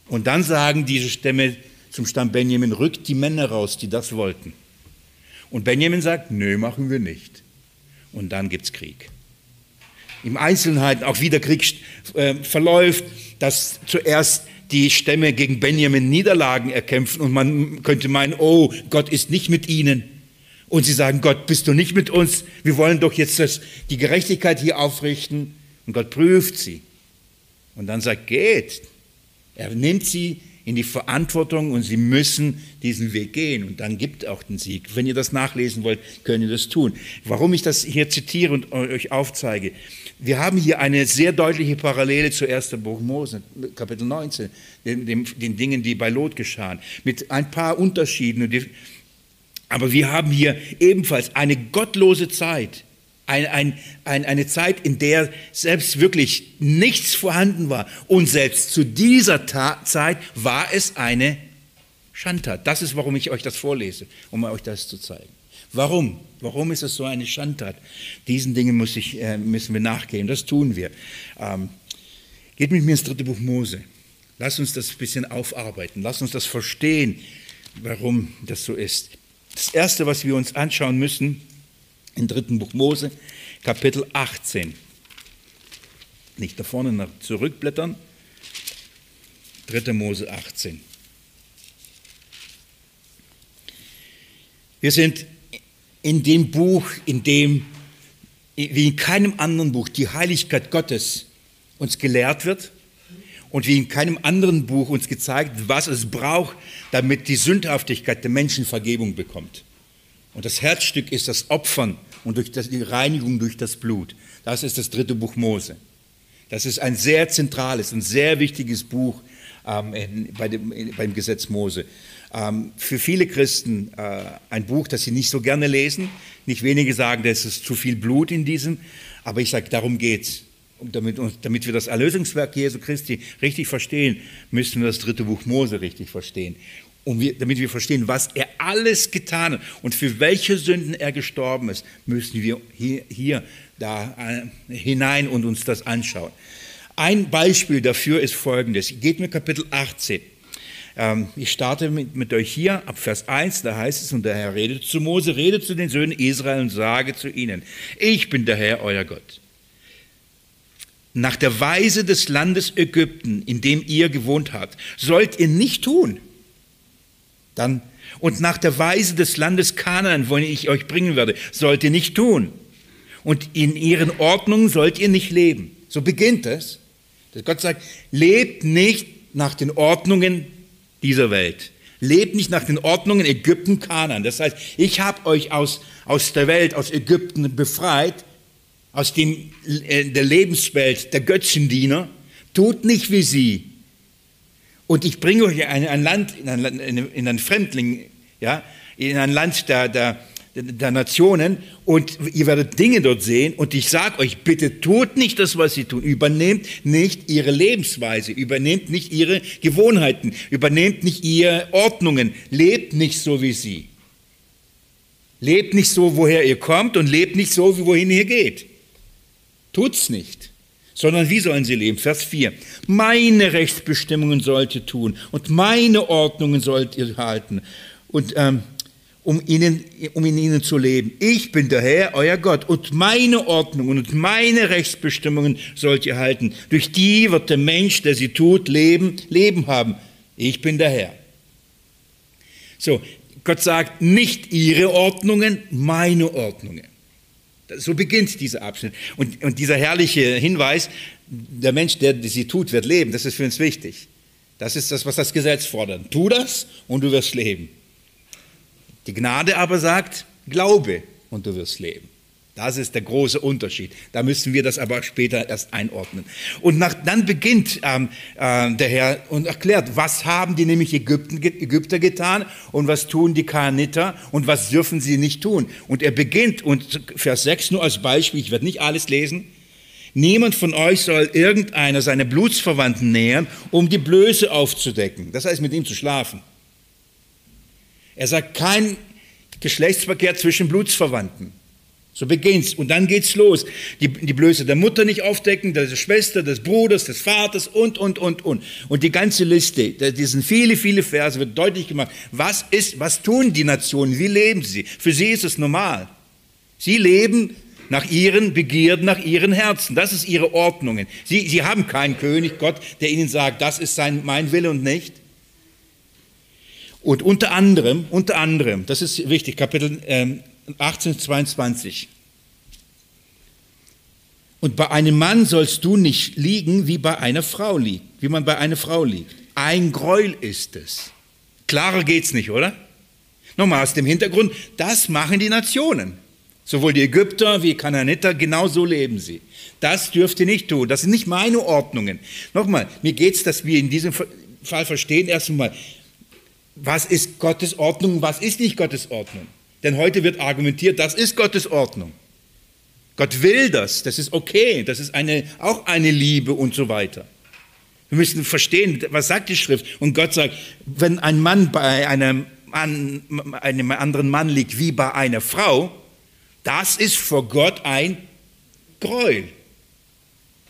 Und dann sagen diese Stämme zum Stamm Benjamin, rückt die Männer raus, die das wollten. Und Benjamin sagt, nö, machen wir nicht. Und dann gibt es Krieg. Im Einzelnen auch wie der Krieg äh, verläuft, dass zuerst die Stämme gegen Benjamin Niederlagen erkämpfen und man könnte meinen, oh, Gott ist nicht mit ihnen. Und sie sagen, Gott, bist du nicht mit uns? Wir wollen doch jetzt das, die Gerechtigkeit hier aufrichten. Und Gott prüft sie. Und dann sagt, geht. Er nimmt sie in die Verantwortung und sie müssen diesen Weg gehen. Und dann gibt auch den Sieg. Wenn ihr das nachlesen wollt, könnt ihr das tun. Warum ich das hier zitiere und euch aufzeige. Wir haben hier eine sehr deutliche Parallele zu 1. Buch Mose, Kapitel 19, den, den, den Dingen, die bei Lot geschahen, mit ein paar Unterschieden. Aber wir haben hier ebenfalls eine gottlose Zeit ein, ein, ein, eine Zeit, in der selbst wirklich nichts vorhanden war. Und selbst zu dieser Ta Zeit war es eine Schandtat. Das ist, warum ich euch das vorlese, um euch das zu zeigen. Warum? Warum ist es so eine Schandtat? Diesen Dingen ich, äh, müssen wir nachgehen. Das tun wir. Ähm, geht mit mir ins dritte Buch Mose. Lass uns das ein bisschen aufarbeiten. Lass uns das verstehen, warum das so ist. Das Erste, was wir uns anschauen müssen, im dritten Buch Mose, Kapitel 18. Nicht da vorne nach zurückblättern. 3. Mose 18. Wir sind in dem Buch, in dem, wie in keinem anderen Buch, die Heiligkeit Gottes uns gelehrt wird und wie in keinem anderen Buch uns gezeigt, was es braucht, damit die Sündhaftigkeit der Menschen Vergebung bekommt. Und das Herzstück ist das Opfern und durch das, die Reinigung durch das Blut. Das ist das dritte Buch Mose. Das ist ein sehr zentrales und sehr wichtiges Buch ähm, in, bei dem, in, beim Gesetz Mose. Ähm, für viele Christen äh, ein Buch, das sie nicht so gerne lesen. Nicht wenige sagen, da ist zu viel Blut in diesem. Aber ich sage, darum geht's. Und damit, damit wir das Erlösungswerk Jesu Christi richtig verstehen, müssen wir das dritte Buch Mose richtig verstehen. Und wir, damit wir verstehen, was er alles getan hat und für welche Sünden er gestorben ist, müssen wir hier, hier da äh, hinein und uns das anschauen. Ein Beispiel dafür ist folgendes. Geht mir Kapitel 18. Ähm, ich starte mit, mit, euch hier ab Vers 1, da heißt es, und der Herr redet zu Mose, redet zu den Söhnen Israel und sage zu ihnen, ich bin der Herr, euer Gott. Nach der Weise des Landes Ägypten, in dem ihr gewohnt habt, sollt ihr nicht tun. Dann, und nach der Weise des Landes Kanaan, wohin ich euch bringen werde, sollt ihr nicht tun. Und in ihren Ordnungen sollt ihr nicht leben. So beginnt es. Dass Gott sagt, lebt nicht nach den Ordnungen dieser Welt. Lebt nicht nach den Ordnungen Ägypten, Kanan. Das heißt, ich habe euch aus, aus der Welt, aus Ägypten befreit, aus dem, äh, der Lebenswelt der Götzendiener. Tut nicht wie sie. Und ich bringe euch in ein Land, in ein, in ein Fremdling, ja, in ein Land der, der, der Nationen und ihr werdet Dinge dort sehen und ich sage euch, bitte tut nicht das, was sie tun. Übernehmt nicht ihre Lebensweise, übernehmt nicht ihre Gewohnheiten, übernehmt nicht ihre Ordnungen, lebt nicht so wie sie. Lebt nicht so, woher ihr kommt und lebt nicht so, wie wohin ihr geht. Tut's nicht. Sondern wie sollen sie leben? Vers 4. Meine Rechtsbestimmungen sollt ihr tun und meine Ordnungen sollt ihr halten. Und ähm, um, ihnen, um in ihnen zu leben. Ich bin der Herr, euer Gott, und meine Ordnungen und meine Rechtsbestimmungen sollt ihr halten. Durch die wird der Mensch, der sie tut, leben, Leben haben. Ich bin der Herr. So, Gott sagt nicht ihre Ordnungen, meine Ordnungen. So beginnt dieser Abschnitt. Und, und dieser herrliche Hinweis, der Mensch, der sie tut, wird leben, das ist für uns wichtig. Das ist das, was das Gesetz fordert. Tu das und du wirst leben. Die Gnade aber sagt, glaube und du wirst leben. Das ist der große Unterschied. Da müssen wir das aber später erst einordnen. Und nach, dann beginnt ähm, äh, der Herr und erklärt, was haben die nämlich Ägypten, Ägypter getan und was tun die Kaniter und was dürfen sie nicht tun. Und er beginnt, und Vers 6 nur als Beispiel, ich werde nicht alles lesen, Niemand von euch soll irgendeiner seiner Blutsverwandten nähern, um die Blöße aufzudecken. Das heißt, mit ihm zu schlafen. Er sagt kein Geschlechtsverkehr zwischen Blutsverwandten. So beginnt's. Und dann geht's los. Die, die Blöße der Mutter nicht aufdecken, der Schwester, des Bruders, des Vaters und, und, und, und. Und die ganze Liste, die sind viele, viele Verse, wird deutlich gemacht. Was ist, was tun die Nationen? Wie leben sie? Für sie ist es normal. Sie leben nach ihren Begierden, nach ihren Herzen. Das ist ihre Ordnungen. Sie, sie haben keinen König, Gott, der ihnen sagt, das ist sein, mein Wille und nicht. Und unter anderem, unter anderem, das ist wichtig, Kapitel ähm, 18, 22. Und bei einem Mann sollst du nicht liegen, wie bei einer Frau liegt, wie man bei einer Frau liegt. Ein Gräuel ist es. Klarer geht's nicht, oder? Nochmal aus dem Hintergrund, das machen die Nationen. Sowohl die Ägypter wie Kananiter, genau so leben sie. Das dürft ihr nicht tun. Das sind nicht meine Ordnungen. Nochmal, mir geht's, dass wir in diesem Fall verstehen, erst einmal, was ist Gottes Ordnung, was ist nicht Gottes Ordnung. Denn heute wird argumentiert, das ist Gottes Ordnung. Gott will das, das ist okay, das ist eine, auch eine Liebe und so weiter. Wir müssen verstehen, was sagt die Schrift? Und Gott sagt, wenn ein Mann bei einem, an, einem anderen Mann liegt wie bei einer Frau, das ist vor Gott ein Gräuel.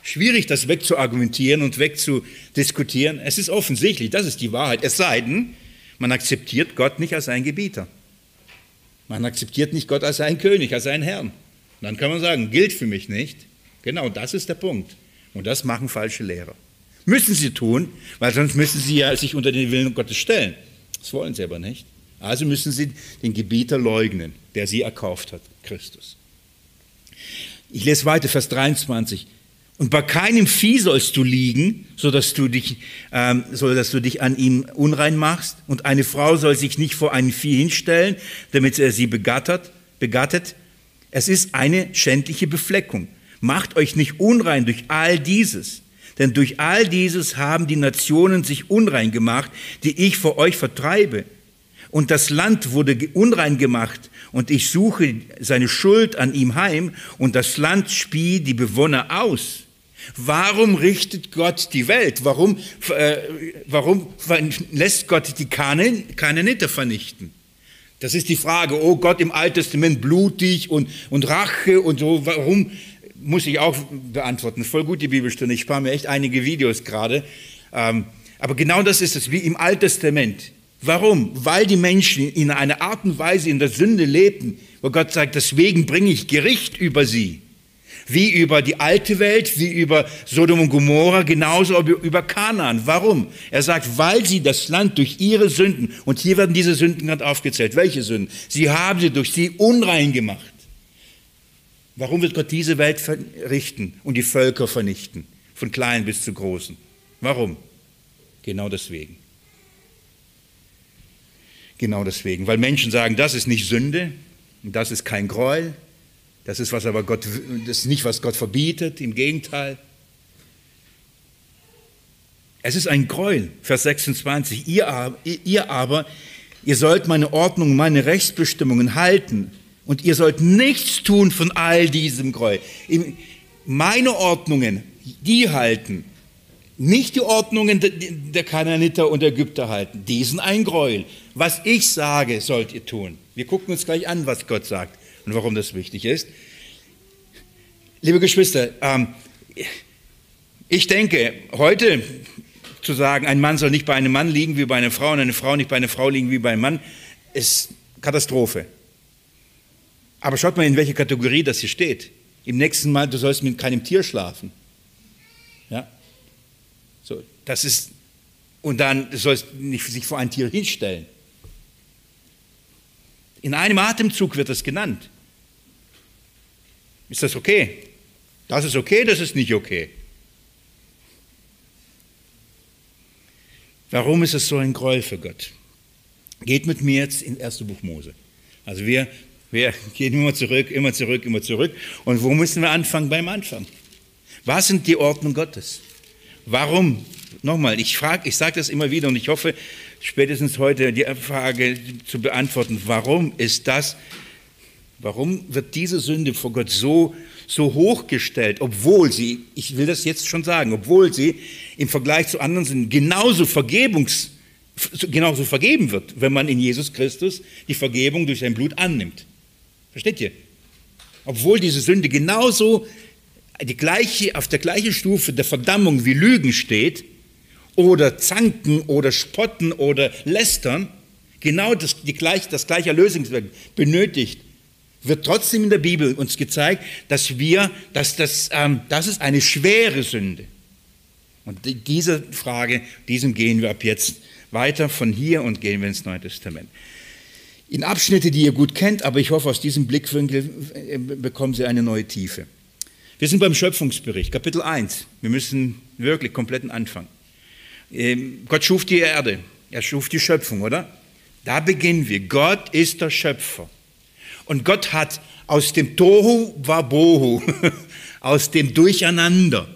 Schwierig, das wegzuargumentieren und wegzudiskutieren. Es ist offensichtlich, das ist die Wahrheit. Es sei denn, man akzeptiert Gott nicht als seinen Gebieter. Man akzeptiert nicht Gott als seinen König, als seinen Herrn. Dann kann man sagen, gilt für mich nicht. Genau, das ist der Punkt. Und das machen falsche Lehrer. Müssen sie tun, weil sonst müssen sie ja sich unter den Willen Gottes stellen. Das wollen sie aber nicht. Also müssen sie den Gebieter leugnen, der sie erkauft hat, Christus. Ich lese weiter, Vers 23. Und bei keinem Vieh sollst du liegen, so dass du dich, ähm, so dass du dich an ihm unrein machst. Und eine Frau soll sich nicht vor einem Vieh hinstellen, damit er sie begattert, begattet. Es ist eine schändliche Befleckung. Macht euch nicht unrein durch all dieses. Denn durch all dieses haben die Nationen sich unrein gemacht, die ich vor euch vertreibe. Und das Land wurde unrein gemacht, und ich suche seine Schuld an ihm heim, und das Land spie die Bewohner aus. Warum richtet Gott die Welt? Warum, äh, warum lässt Gott die Kananiter vernichten? Das ist die Frage, oh Gott im Alten Testament blutig und, und Rache und so, warum muss ich auch beantworten. Voll gut die Bibelstunde, ich spare mir echt einige Videos gerade. Ähm, aber genau das ist es, wie im Alten Testament. Warum? Weil die Menschen in einer Art und Weise in der Sünde lebten, wo Gott sagt, deswegen bringe ich Gericht über sie wie über die alte Welt, wie über Sodom und Gomorra, genauso über Kanaan. Warum? Er sagt, weil sie das Land durch ihre Sünden, und hier werden diese Sünden gerade aufgezählt. Welche Sünden? Sie haben sie durch sie unrein gemacht. Warum wird Gott diese Welt verrichten und die Völker vernichten, von klein bis zu großen? Warum? Genau deswegen. Genau deswegen, weil Menschen sagen, das ist nicht Sünde, das ist kein Gräuel, das ist, was aber Gott, das ist nicht, was Gott verbietet, im Gegenteil. Es ist ein Gräuel, Vers 26. Ihr, ihr aber, ihr sollt meine Ordnung, meine Rechtsbestimmungen halten und ihr sollt nichts tun von all diesem Gräuel. Meine Ordnungen, die halten, nicht die Ordnungen der Kananiter und Ägypter halten. Die sind ein Gräuel. Was ich sage, sollt ihr tun. Wir gucken uns gleich an, was Gott sagt und warum das wichtig ist. Liebe Geschwister, ähm, ich denke, heute zu sagen, ein Mann soll nicht bei einem Mann liegen wie bei einer Frau und eine Frau nicht bei einer Frau liegen wie bei einem Mann, ist Katastrophe. Aber schaut mal, in welcher Kategorie das hier steht. Im nächsten Mal, du sollst mit keinem Tier schlafen. Ja? So, das ist, und dann du sollst nicht sich vor ein Tier hinstellen. In einem Atemzug wird das genannt. Ist das okay? Das ist okay, das ist nicht okay. Warum ist es so ein Gräuel für Gott? Geht mit mir jetzt in 1. Buch Mose. Also wir, wir gehen immer zurück, immer zurück, immer zurück. Und wo müssen wir anfangen? Beim Anfang. Was sind die Ordnung Gottes? Warum? Nochmal, ich frage, ich sage das immer wieder und ich hoffe, spätestens heute die Frage zu beantworten, warum ist das Warum wird diese Sünde vor Gott so, so hochgestellt, obwohl sie, ich will das jetzt schon sagen, obwohl sie im Vergleich zu anderen Sünden genauso Vergebungs, genauso vergeben wird, wenn man in Jesus Christus die Vergebung durch sein Blut annimmt. Versteht ihr? Obwohl diese Sünde genauso die gleiche, auf der gleichen Stufe der Verdammung wie Lügen steht, oder Zanken oder Spotten oder Lästern, genau das, die gleich, das gleiche Erlösungswerk benötigt, wird trotzdem in der Bibel uns gezeigt, dass wir, dass das, ähm, das ist eine schwere Sünde. Und diese Frage, diesem gehen wir ab jetzt weiter von hier und gehen wir ins Neue Testament. In Abschnitte, die ihr gut kennt, aber ich hoffe, aus diesem Blickwinkel äh, bekommen Sie eine neue Tiefe. Wir sind beim Schöpfungsbericht, Kapitel 1. Wir müssen wirklich kompletten Anfang. Ähm, Gott schuf die Erde, er schuf die Schöpfung, oder? Da beginnen wir. Gott ist der Schöpfer. Und Gott hat aus dem Tohu Wabohu, aus dem Durcheinander,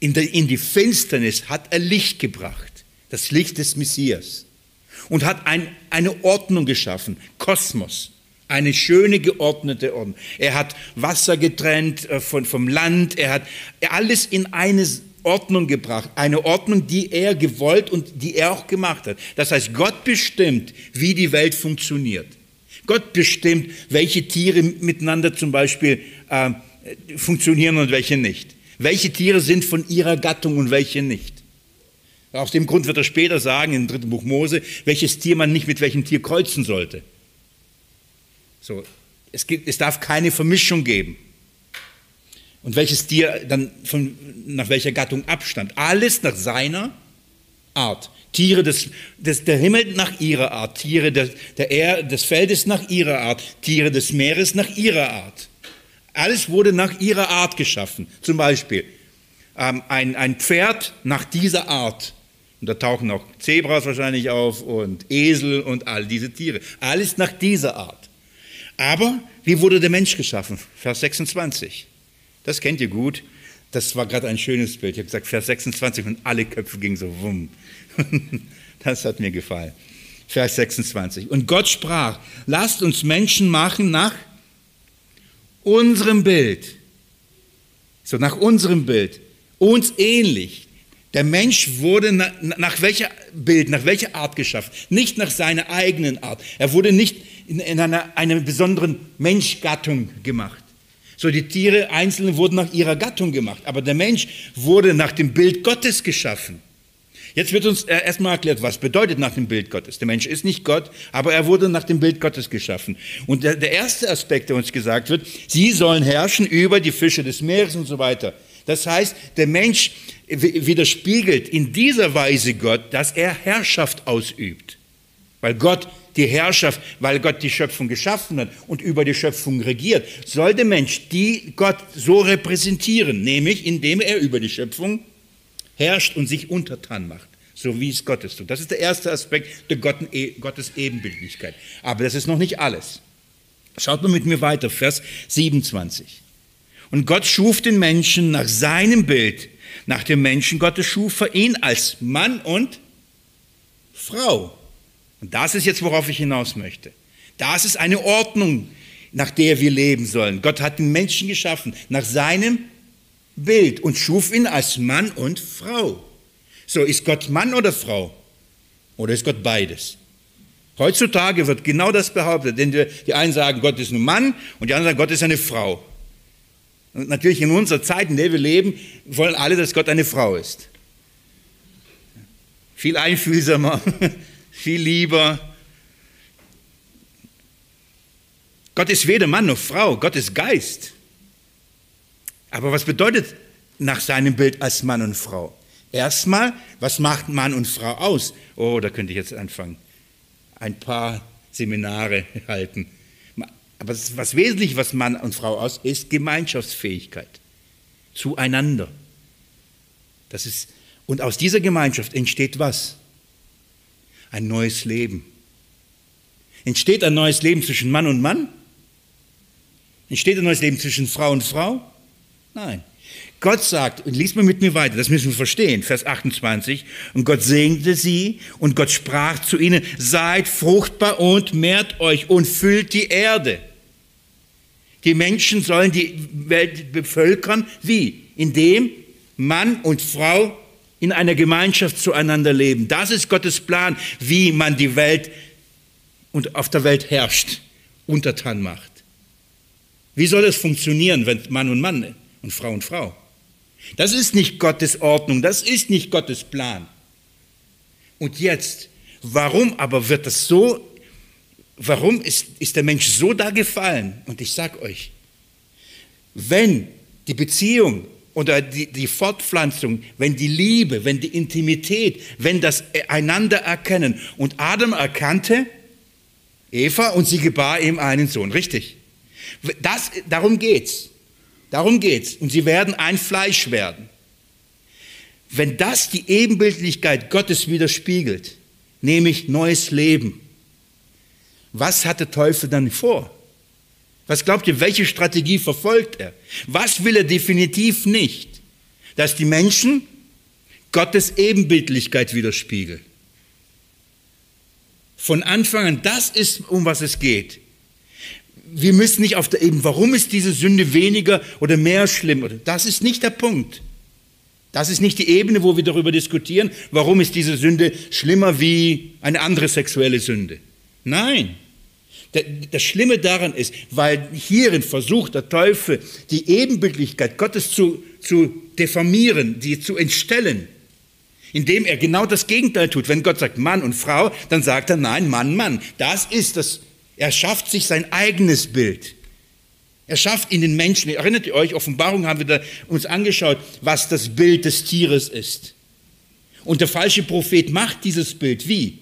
in, die Finsternis hat er Licht gebracht, das Licht des Messias. Und hat ein, eine Ordnung geschaffen, Kosmos, eine schöne geordnete Ordnung. Er hat Wasser getrennt äh, von, vom Land, er hat alles in eine Ordnung gebracht, eine Ordnung, die er gewollt und die er auch gemacht hat. Das heißt, Gott bestimmt, wie die Welt funktioniert. Gott bestimmt, welche Tiere miteinander zum Beispiel äh, funktionieren und welche nicht. Welche Tiere sind von ihrer Gattung und welche nicht. Aus dem Grund wird er später sagen, im dritten Buch Mose, welches Tier man nicht mit welchem Tier kreuzen sollte. So, es, gibt, es darf keine Vermischung geben. Und welches Tier dann von, nach welcher Gattung abstand. Alles nach seiner Art. Tiere des, des, der Himmel nach ihrer Art, Tiere des, der Erde, des Feldes nach ihrer Art, Tiere des Meeres nach ihrer Art. Alles wurde nach ihrer Art geschaffen. Zum Beispiel ähm, ein, ein Pferd nach dieser Art. Und da tauchen auch Zebras wahrscheinlich auf und Esel und all diese Tiere. Alles nach dieser Art. Aber wie wurde der Mensch geschaffen? Vers 26. Das kennt ihr gut. Das war gerade ein schönes Bild. Ich habe gesagt, Vers 26 und alle Köpfe gingen so wumm. Das hat mir gefallen. Vers 26. Und Gott sprach, lasst uns Menschen machen nach unserem Bild. So nach unserem Bild. Uns ähnlich. Der Mensch wurde nach, nach welcher Bild, nach welcher Art geschaffen? Nicht nach seiner eigenen Art. Er wurde nicht in, in einer, einer besonderen Menschgattung gemacht. So die Tiere einzeln wurden nach ihrer Gattung gemacht, aber der Mensch wurde nach dem Bild Gottes geschaffen. Jetzt wird uns erstmal erklärt, was bedeutet nach dem Bild Gottes. Der Mensch ist nicht Gott, aber er wurde nach dem Bild Gottes geschaffen. Und der, der erste Aspekt, der uns gesagt wird, sie sollen herrschen über die Fische des Meeres und so weiter. Das heißt, der Mensch widerspiegelt in dieser Weise Gott, dass er Herrschaft ausübt. Weil Gott die Herrschaft, weil Gott die Schöpfung geschaffen hat und über die Schöpfung regiert, soll der Mensch die Gott so repräsentieren, nämlich indem er über die Schöpfung herrscht und sich untertan macht, so wie es Gottes tut. Das ist der erste Aspekt der Gottes Ebenbildlichkeit. Aber das ist noch nicht alles. Schaut mal mit mir weiter, Vers 27. Und Gott schuf den Menschen nach seinem Bild. Nach dem Menschen Gottes schuf er ihn als Mann und Frau. Und das ist jetzt, worauf ich hinaus möchte. Das ist eine Ordnung, nach der wir leben sollen. Gott hat den Menschen geschaffen nach seinem Bild und schuf ihn als Mann und Frau. So, ist Gott Mann oder Frau? Oder ist Gott beides? Heutzutage wird genau das behauptet, denn die einen sagen, Gott ist ein Mann und die anderen sagen, Gott ist eine Frau. Und natürlich in unserer Zeit, in der wir leben, wollen alle, dass Gott eine Frau ist. Viel einfühlsamer, viel lieber. Gott ist weder Mann noch Frau, Gott ist Geist. Aber was bedeutet nach seinem Bild als Mann und Frau? Erstmal, was macht Mann und Frau aus? Oh, da könnte ich jetzt anfangen. Ein paar Seminare halten. Aber was wesentlich, was Mann und Frau aus, ist Gemeinschaftsfähigkeit. Zueinander. Das ist, und aus dieser Gemeinschaft entsteht was? Ein neues Leben. Entsteht ein neues Leben zwischen Mann und Mann? Entsteht ein neues Leben zwischen Frau und Frau? Nein. Gott sagt, und liest mal mit mir weiter, das müssen wir verstehen, Vers 28, und Gott segnete sie und Gott sprach zu ihnen, seid fruchtbar und mehrt euch und füllt die Erde. Die Menschen sollen die Welt bevölkern, wie? Indem Mann und Frau in einer Gemeinschaft zueinander leben. Das ist Gottes Plan, wie man die Welt und auf der Welt herrscht, untertan macht. Wie soll es funktionieren, wenn Mann und Mann und Frau und Frau. Das ist nicht Gottes Ordnung, das ist nicht Gottes Plan. Und jetzt, warum aber wird das so, warum ist, ist der Mensch so da gefallen? Und ich sage euch, wenn die Beziehung oder die, die Fortpflanzung, wenn die Liebe, wenn die Intimität, wenn das einander erkennen und Adam erkannte Eva und sie gebar ihm einen Sohn, richtig? Das, darum geht's. Darum geht's. Und sie werden ein Fleisch werden. Wenn das die Ebenbildlichkeit Gottes widerspiegelt, nämlich neues Leben, was hat der Teufel dann vor? Was glaubt ihr, welche Strategie verfolgt er? Was will er definitiv nicht? Dass die Menschen Gottes Ebenbildlichkeit widerspiegeln. Von Anfang an, das ist, um was es geht wir müssen nicht auf der Ebene, warum ist diese Sünde weniger oder mehr schlimm? Das ist nicht der Punkt. Das ist nicht die Ebene, wo wir darüber diskutieren, warum ist diese Sünde schlimmer wie eine andere sexuelle Sünde. Nein. Das Schlimme daran ist, weil hierin versucht der Teufel, die Ebenbildlichkeit Gottes zu, zu deformieren, die zu entstellen, indem er genau das Gegenteil tut. Wenn Gott sagt Mann und Frau, dann sagt er nein, Mann, Mann. Das ist das er schafft sich sein eigenes Bild. Er schafft in den Menschen, erinnert ihr euch, Offenbarung haben wir uns angeschaut, was das Bild des Tieres ist. Und der falsche Prophet macht dieses Bild wie?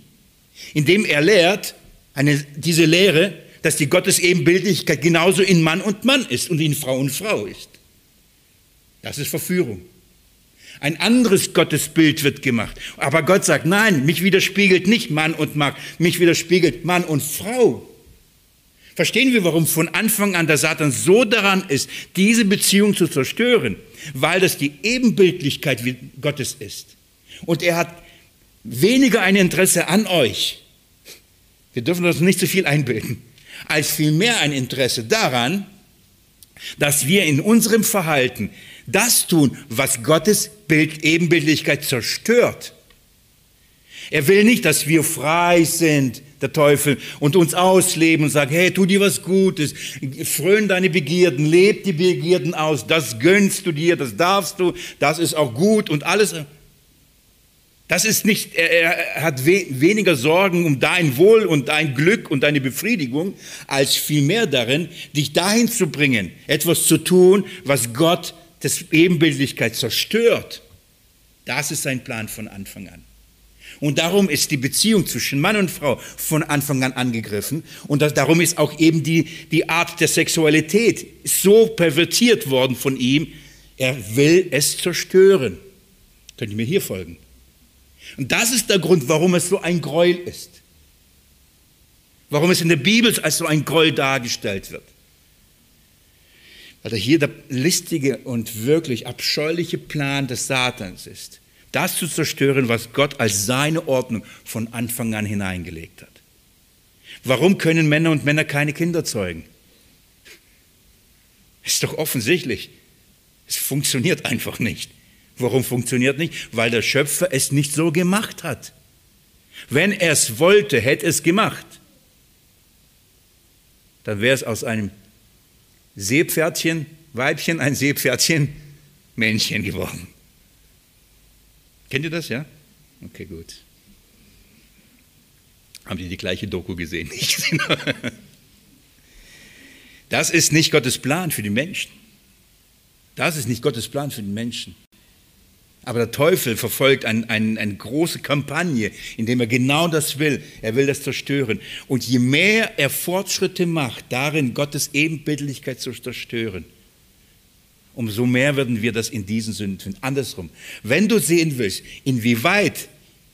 Indem er lehrt, eine, diese Lehre, dass die Gottesebenbildlichkeit genauso in Mann und Mann ist und in Frau und Frau ist. Das ist Verführung. Ein anderes Gottesbild wird gemacht. Aber Gott sagt, nein, mich widerspiegelt nicht Mann und Mann, mich widerspiegelt Mann und Frau. Verstehen wir, warum von Anfang an der Satan so daran ist, diese Beziehung zu zerstören? weil das die Ebenbildlichkeit Gottes ist. Und er hat weniger ein Interesse an euch. Wir dürfen uns nicht zu viel einbilden, als vielmehr ein Interesse daran, dass wir in unserem Verhalten das tun, was Gottes Bild, Ebenbildlichkeit zerstört. Er will nicht, dass wir frei sind, der Teufel, und uns ausleben und sagen, hey, tu dir was Gutes, fröhn deine Begierden, leb die Begierden aus, das gönnst du dir, das darfst du, das ist auch gut und alles. Das ist nicht, er, er hat we, weniger Sorgen um dein Wohl und dein Glück und deine Befriedigung, als vielmehr darin, dich dahin zu bringen, etwas zu tun, was Gott das Ebenbildlichkeit zerstört. Das ist sein Plan von Anfang an. Und darum ist die Beziehung zwischen Mann und Frau von Anfang an angegriffen. Und das, darum ist auch eben die, die Art der Sexualität so pervertiert worden von ihm. Er will es zerstören. Könnt ihr mir hier folgen? Und das ist der Grund, warum es so ein Gräuel ist. Warum es in der Bibel als so ein Gräuel dargestellt wird. Weil hier der listige und wirklich abscheuliche Plan des Satans ist das zu zerstören, was Gott als seine Ordnung von Anfang an hineingelegt hat. Warum können Männer und Männer keine Kinder zeugen? Ist doch offensichtlich. Es funktioniert einfach nicht. Warum funktioniert nicht? Weil der Schöpfer es nicht so gemacht hat. Wenn er es wollte, hätte es gemacht. Dann wäre es aus einem Seepferdchen, Weibchen, ein Seepferdchen, Männchen geworden. Kennt ihr das, ja? Okay, gut. Haben die die gleiche Doku gesehen? Das ist nicht Gottes Plan für die Menschen. Das ist nicht Gottes Plan für den Menschen. Aber der Teufel verfolgt ein, ein, eine große Kampagne, indem er genau das will. Er will das zerstören. Und je mehr er Fortschritte macht, darin Gottes Ebenbildlichkeit zu zerstören, umso mehr würden wir das in diesen Sünden finden. Andersrum, wenn du sehen willst, inwieweit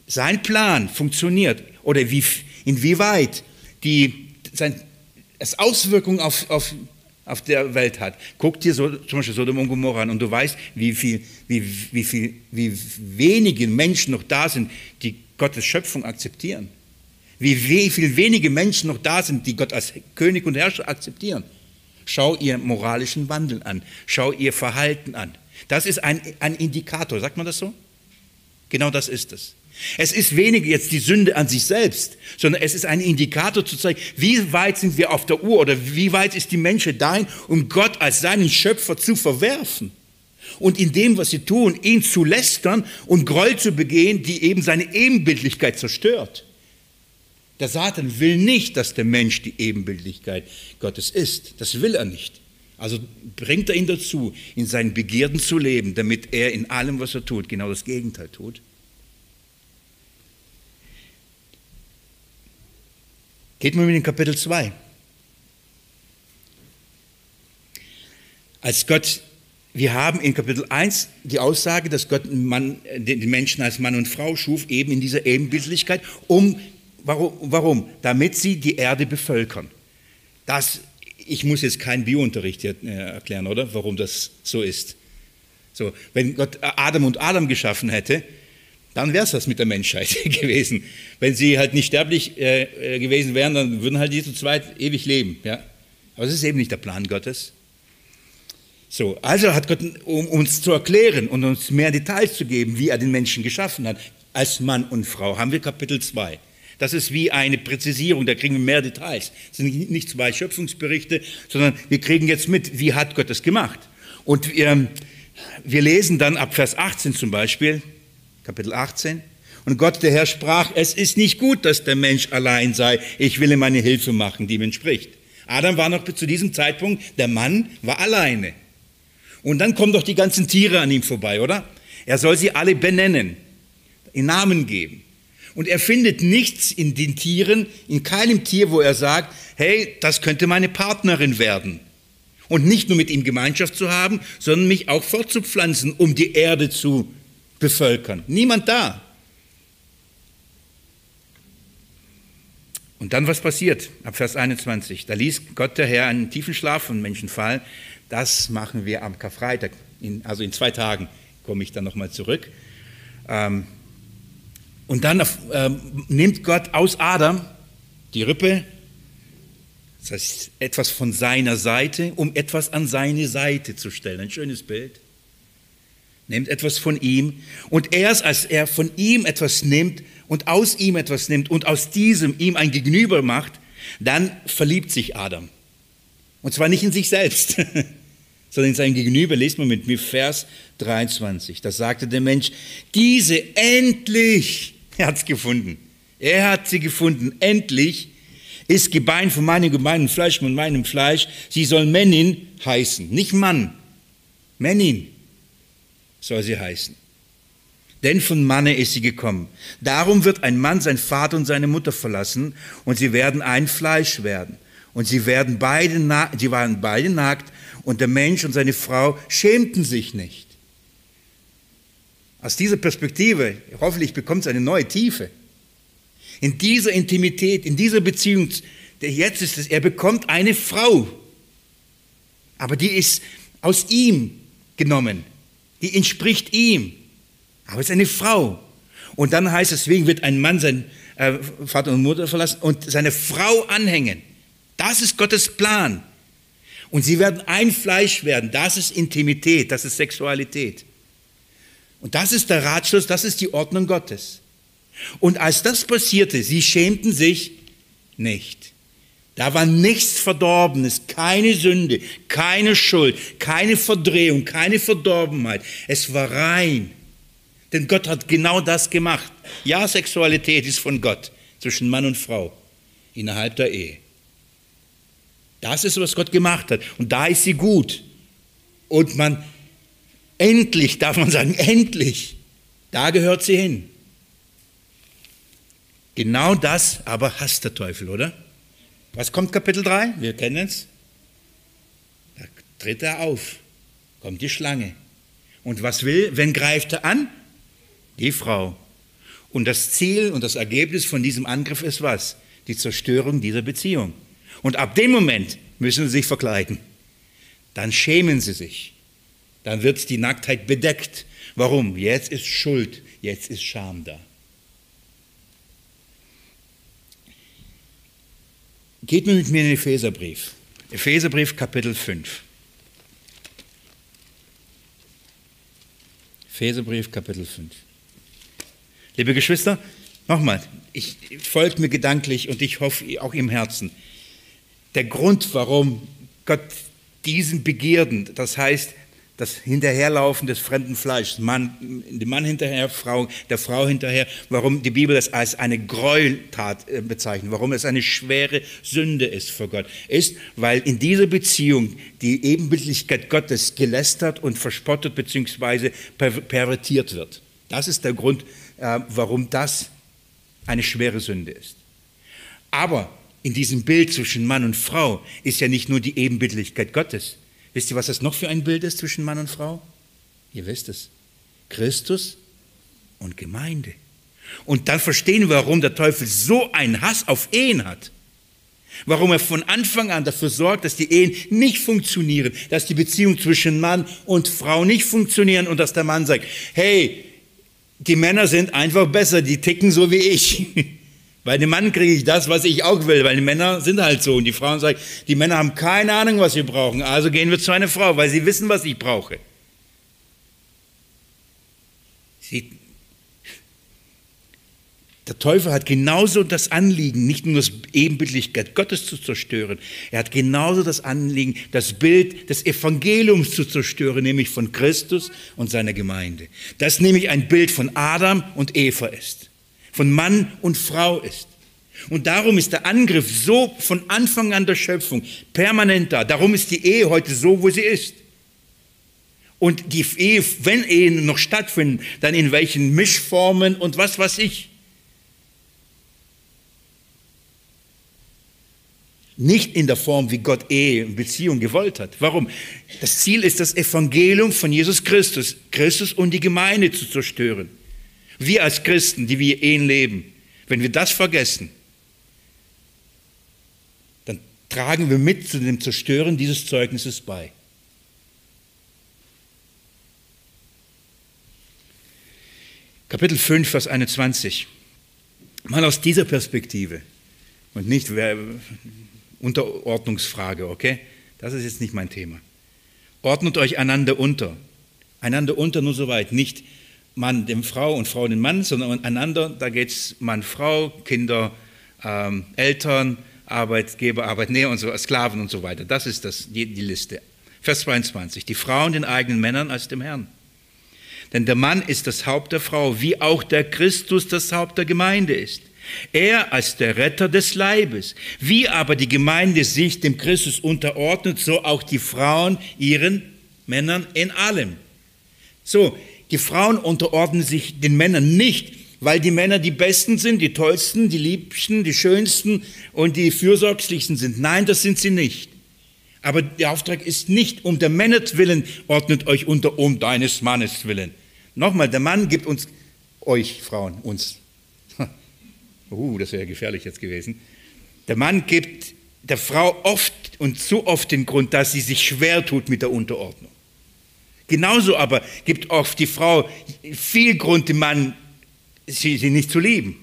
sein Plan funktioniert oder wie, inwieweit die, sein, es Auswirkungen auf, auf, auf der Welt hat, guck dir so, zum Beispiel Sodom und Gomorra an und du weißt, wie, viel, wie, wie, viel, wie wenige Menschen noch da sind, die Gottes Schöpfung akzeptieren. Wie, wie viel wenige Menschen noch da sind, die Gott als König und Herrscher akzeptieren. Schau ihr moralischen Wandel an. Schau ihr Verhalten an. Das ist ein, ein Indikator, sagt man das so? Genau das ist es. Es ist weniger jetzt die Sünde an sich selbst, sondern es ist ein Indikator zu zeigen, wie weit sind wir auf der Uhr oder wie weit ist die Menschheit dahin, um Gott als seinen Schöpfer zu verwerfen. Und in dem, was sie tun, ihn zu lästern und Groll zu begehen, die eben seine Ebenbildlichkeit zerstört. Der Satan will nicht, dass der Mensch die Ebenbildlichkeit Gottes ist. Das will er nicht. Also bringt er ihn dazu, in seinen Begierden zu leben, damit er in allem, was er tut, genau das Gegenteil tut. Geht mal mit in Kapitel 2. Als Gott, wir haben in Kapitel 1 die Aussage, dass Gott Mann, den Menschen als Mann und Frau schuf, eben in dieser Ebenbildlichkeit, um Warum? Warum? Damit sie die Erde bevölkern. Das, ich muss jetzt keinen Biounterricht äh, erklären, oder? Warum das so ist. So, wenn Gott Adam und Adam geschaffen hätte, dann wäre es das mit der Menschheit gewesen. Wenn sie halt nicht sterblich äh, äh, gewesen wären, dann würden halt die zu zweit ewig leben. Ja? Aber das ist eben nicht der Plan Gottes. So, also hat Gott, um uns zu erklären und uns mehr Details zu geben, wie er den Menschen geschaffen hat, als Mann und Frau, haben wir Kapitel 2. Das ist wie eine Präzisierung, da kriegen wir mehr Details. Es sind nicht zwei Schöpfungsberichte, sondern wir kriegen jetzt mit, wie hat Gott das gemacht. Und wir, wir lesen dann ab Vers 18 zum Beispiel, Kapitel 18, und Gott der Herr sprach, es ist nicht gut, dass der Mensch allein sei, ich will ihm eine Hilfe machen, die ihm entspricht. Adam war noch zu diesem Zeitpunkt, der Mann war alleine. Und dann kommen doch die ganzen Tiere an ihm vorbei, oder? Er soll sie alle benennen, in Namen geben. Und er findet nichts in den Tieren, in keinem Tier, wo er sagt, hey, das könnte meine Partnerin werden. Und nicht nur mit ihm Gemeinschaft zu haben, sondern mich auch fortzupflanzen, um die Erde zu bevölkern. Niemand da. Und dann was passiert? Ab Vers 21. Da ließ Gott der Herr einen tiefen Schlaf von Menschen fallen. Das machen wir am Karfreitag. In, also in zwei Tagen komme ich dann nochmal zurück. Ähm, und dann ähm, nimmt Gott aus Adam die Rippe, das heißt etwas von seiner Seite, um etwas an seine Seite zu stellen. Ein schönes Bild. Nimmt etwas von ihm und erst als er von ihm etwas nimmt und aus ihm etwas nimmt und aus diesem ihm ein Gegenüber macht, dann verliebt sich Adam. Und zwar nicht in sich selbst, sondern in sein Gegenüber. Lest mal mit mir Vers 23. Da sagte der Mensch, diese endlich, er hat es gefunden. Er hat sie gefunden, endlich ist Gebein von meinem gemeinen Fleisch, von meinem Fleisch. Sie soll Männin heißen, nicht Mann. Männin soll sie heißen. Denn von Manne ist sie gekommen. Darum wird ein Mann sein Vater und seine Mutter verlassen und sie werden ein Fleisch werden. Und sie werden beide, sie waren beide nackt und der Mensch und seine Frau schämten sich nicht. Aus dieser Perspektive, hoffentlich bekommt es eine neue Tiefe. In dieser Intimität, in dieser Beziehung, der jetzt ist es, er bekommt eine Frau. Aber die ist aus ihm genommen. Die entspricht ihm. Aber es ist eine Frau. Und dann heißt es, deswegen wird ein Mann seinen äh, Vater und Mutter verlassen und seine Frau anhängen. Das ist Gottes Plan. Und sie werden ein Fleisch werden. Das ist Intimität, das ist Sexualität. Und das ist der Ratschluss, das ist die Ordnung Gottes. Und als das passierte, sie schämten sich nicht. Da war nichts Verdorbenes, keine Sünde, keine Schuld, keine Verdrehung, keine Verdorbenheit. Es war rein. Denn Gott hat genau das gemacht. Ja, Sexualität ist von Gott zwischen Mann und Frau innerhalb der Ehe. Das ist, was Gott gemacht hat. Und da ist sie gut. Und man, endlich, darf man sagen, endlich, da gehört sie hin. Genau das aber hasst der Teufel, oder? Was kommt Kapitel 3? Wir kennen es. Da tritt er auf, kommt die Schlange. Und was will, wenn greift er an? Die Frau. Und das Ziel und das Ergebnis von diesem Angriff ist was? Die Zerstörung dieser Beziehung. Und ab dem Moment müssen sie sich verkleiden. Dann schämen sie sich. Dann wird die Nacktheit bedeckt. Warum? Jetzt ist Schuld, jetzt ist Scham da. Geht mir mit mir in den Epheserbrief. Epheserbrief Kapitel 5. Epheserbrief Kapitel 5. Liebe Geschwister, nochmal, ich folge mir gedanklich und ich hoffe auch im Herzen. Der Grund, warum Gott diesen Begierden, das heißt das Hinterherlaufen des fremden Fleisches, Mann, dem Mann hinterher, Frau, der Frau hinterher, warum die Bibel das als eine Gräueltat äh, bezeichnet, warum es eine schwere Sünde ist vor Gott, ist, weil in dieser Beziehung die Ebenbildlichkeit Gottes gelästert und verspottet bzw. pervertiert wird. Das ist der Grund, äh, warum das eine schwere Sünde ist. Aber in diesem Bild zwischen Mann und Frau ist ja nicht nur die Ebenbildlichkeit Gottes, Wisst ihr, was das noch für ein Bild ist zwischen Mann und Frau? Ihr wisst es. Christus und Gemeinde. Und dann verstehen wir, warum der Teufel so einen Hass auf Ehen hat. Warum er von Anfang an dafür sorgt, dass die Ehen nicht funktionieren, dass die Beziehungen zwischen Mann und Frau nicht funktionieren und dass der Mann sagt, hey, die Männer sind einfach besser, die ticken so wie ich. Bei dem Mann kriege ich das, was ich auch will, weil die Männer sind halt so. Und die Frauen sagen, die Männer haben keine Ahnung, was wir brauchen. Also gehen wir zu einer Frau, weil sie wissen, was ich brauche. Sie, der Teufel hat genauso das Anliegen, nicht nur das Ebenbildlichkeit Gottes zu zerstören, er hat genauso das Anliegen, das Bild des Evangeliums zu zerstören, nämlich von Christus und seiner Gemeinde. Das nämlich ein Bild von Adam und Eva ist von Mann und Frau ist. Und darum ist der Angriff so von Anfang an der Schöpfung permanent da. Darum ist die Ehe heute so, wo sie ist. Und die Ehe, wenn Ehen noch stattfinden, dann in welchen Mischformen und was weiß ich. Nicht in der Form, wie Gott Ehe und Beziehung gewollt hat. Warum? Das Ziel ist, das Evangelium von Jesus Christus, Christus und die Gemeinde zu zerstören. Wir als Christen, die wir ihn leben, wenn wir das vergessen, dann tragen wir mit zu dem Zerstören dieses Zeugnisses bei. Kapitel 5, Vers 21. Mal aus dieser Perspektive und nicht Unterordnungsfrage, okay? Das ist jetzt nicht mein Thema. Ordnet euch einander unter. Einander unter nur soweit, nicht Mann dem Frau und Frau dem Mann, sondern einander, da geht es Mann, Frau, Kinder, ähm, Eltern, Arbeitgeber, Arbeitnehmer und so, Sklaven und so weiter. Das ist das, die, die Liste. Vers 22. Die Frauen den eigenen Männern als dem Herrn. Denn der Mann ist das Haupt der Frau, wie auch der Christus das Haupt der Gemeinde ist. Er als der Retter des Leibes. Wie aber die Gemeinde sich dem Christus unterordnet, so auch die Frauen ihren Männern in allem. So, die Frauen unterordnen sich den Männern nicht, weil die Männer die Besten sind, die Tollsten, die Liebsten, die Schönsten und die Fürsorglichsten sind. Nein, das sind sie nicht. Aber der Auftrag ist nicht um der Männer willen, ordnet euch unter, um deines Mannes willen. Nochmal, der Mann gibt uns, euch Frauen, uns. Uh, das wäre gefährlich jetzt gewesen. Der Mann gibt der Frau oft und zu oft den Grund, dass sie sich schwer tut mit der Unterordnung. Genauso aber gibt oft die Frau viel Grund, dem Mann sie, sie nicht zu lieben.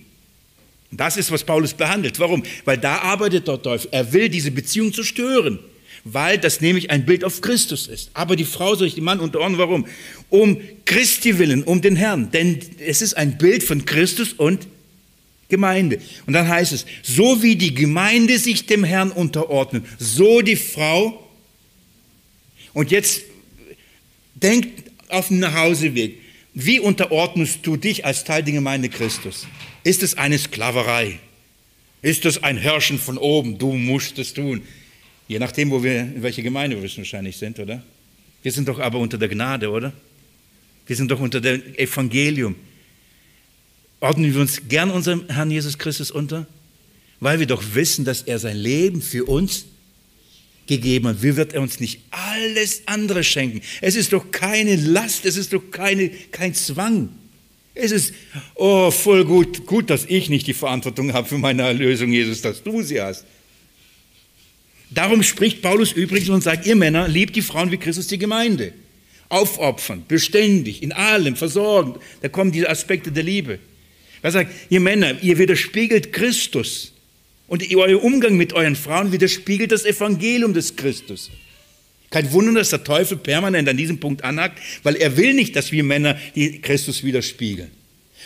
Das ist, was Paulus behandelt. Warum? Weil da arbeitet der Teufel. Er will diese Beziehung zerstören, weil das nämlich ein Bild auf Christus ist. Aber die Frau soll sich dem Mann unterordnen. Warum? Um Christi willen, um den Herrn. Denn es ist ein Bild von Christus und Gemeinde. Und dann heißt es, so wie die Gemeinde sich dem Herrn unterordnet, so die Frau. Und jetzt denkt auf dem Nachhauseweg, wie unterordnest du dich als Teil der Gemeinde Christus? Ist es eine Sklaverei? Ist es ein Herrschen von oben? Du musst es tun. Je nachdem, wo wir, in welcher Gemeinde wir wahrscheinlich sind, oder? Wir sind doch aber unter der Gnade, oder? Wir sind doch unter dem Evangelium. Ordnen wir uns gern unserem Herrn Jesus Christus unter? Weil wir doch wissen, dass er sein Leben für uns gegeben hat, wie wird er uns nicht alles andere schenken? Es ist doch keine Last, es ist doch keine, kein Zwang. Es ist, oh, voll gut, gut, dass ich nicht die Verantwortung habe für meine Erlösung, Jesus, dass du sie hast. Darum spricht Paulus übrigens und sagt, ihr Männer, liebt die Frauen wie Christus die Gemeinde. Aufopfern, beständig, in allem, versorgen. Da kommen diese Aspekte der Liebe. Er sagt, ihr Männer, ihr widerspiegelt Christus. Und euer Umgang mit euren Frauen widerspiegelt das Evangelium des Christus. Kein Wunder, dass der Teufel permanent an diesem Punkt anhakt, weil er will nicht, dass wir Männer die Christus widerspiegeln.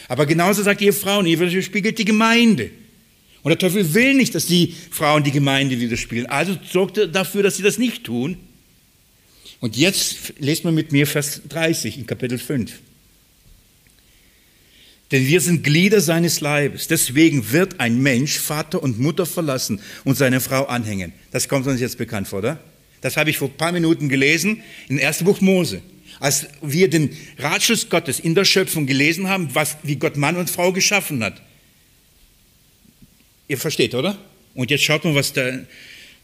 Aber genauso sagt ihr Frauen, ihr widerspiegelt die Gemeinde. Und der Teufel will nicht, dass die Frauen die Gemeinde widerspiegeln. Also sorgt er dafür, dass sie das nicht tun. Und jetzt lest mal mit mir Vers 30 in Kapitel 5. Denn wir sind Glieder seines Leibes. Deswegen wird ein Mensch Vater und Mutter verlassen und seine Frau anhängen. Das kommt uns jetzt bekannt vor, oder? Das habe ich vor ein paar Minuten gelesen im ersten Buch Mose. Als wir den Ratschluss Gottes in der Schöpfung gelesen haben, was, wie Gott Mann und Frau geschaffen hat. Ihr versteht, oder? Und jetzt schaut mal, was der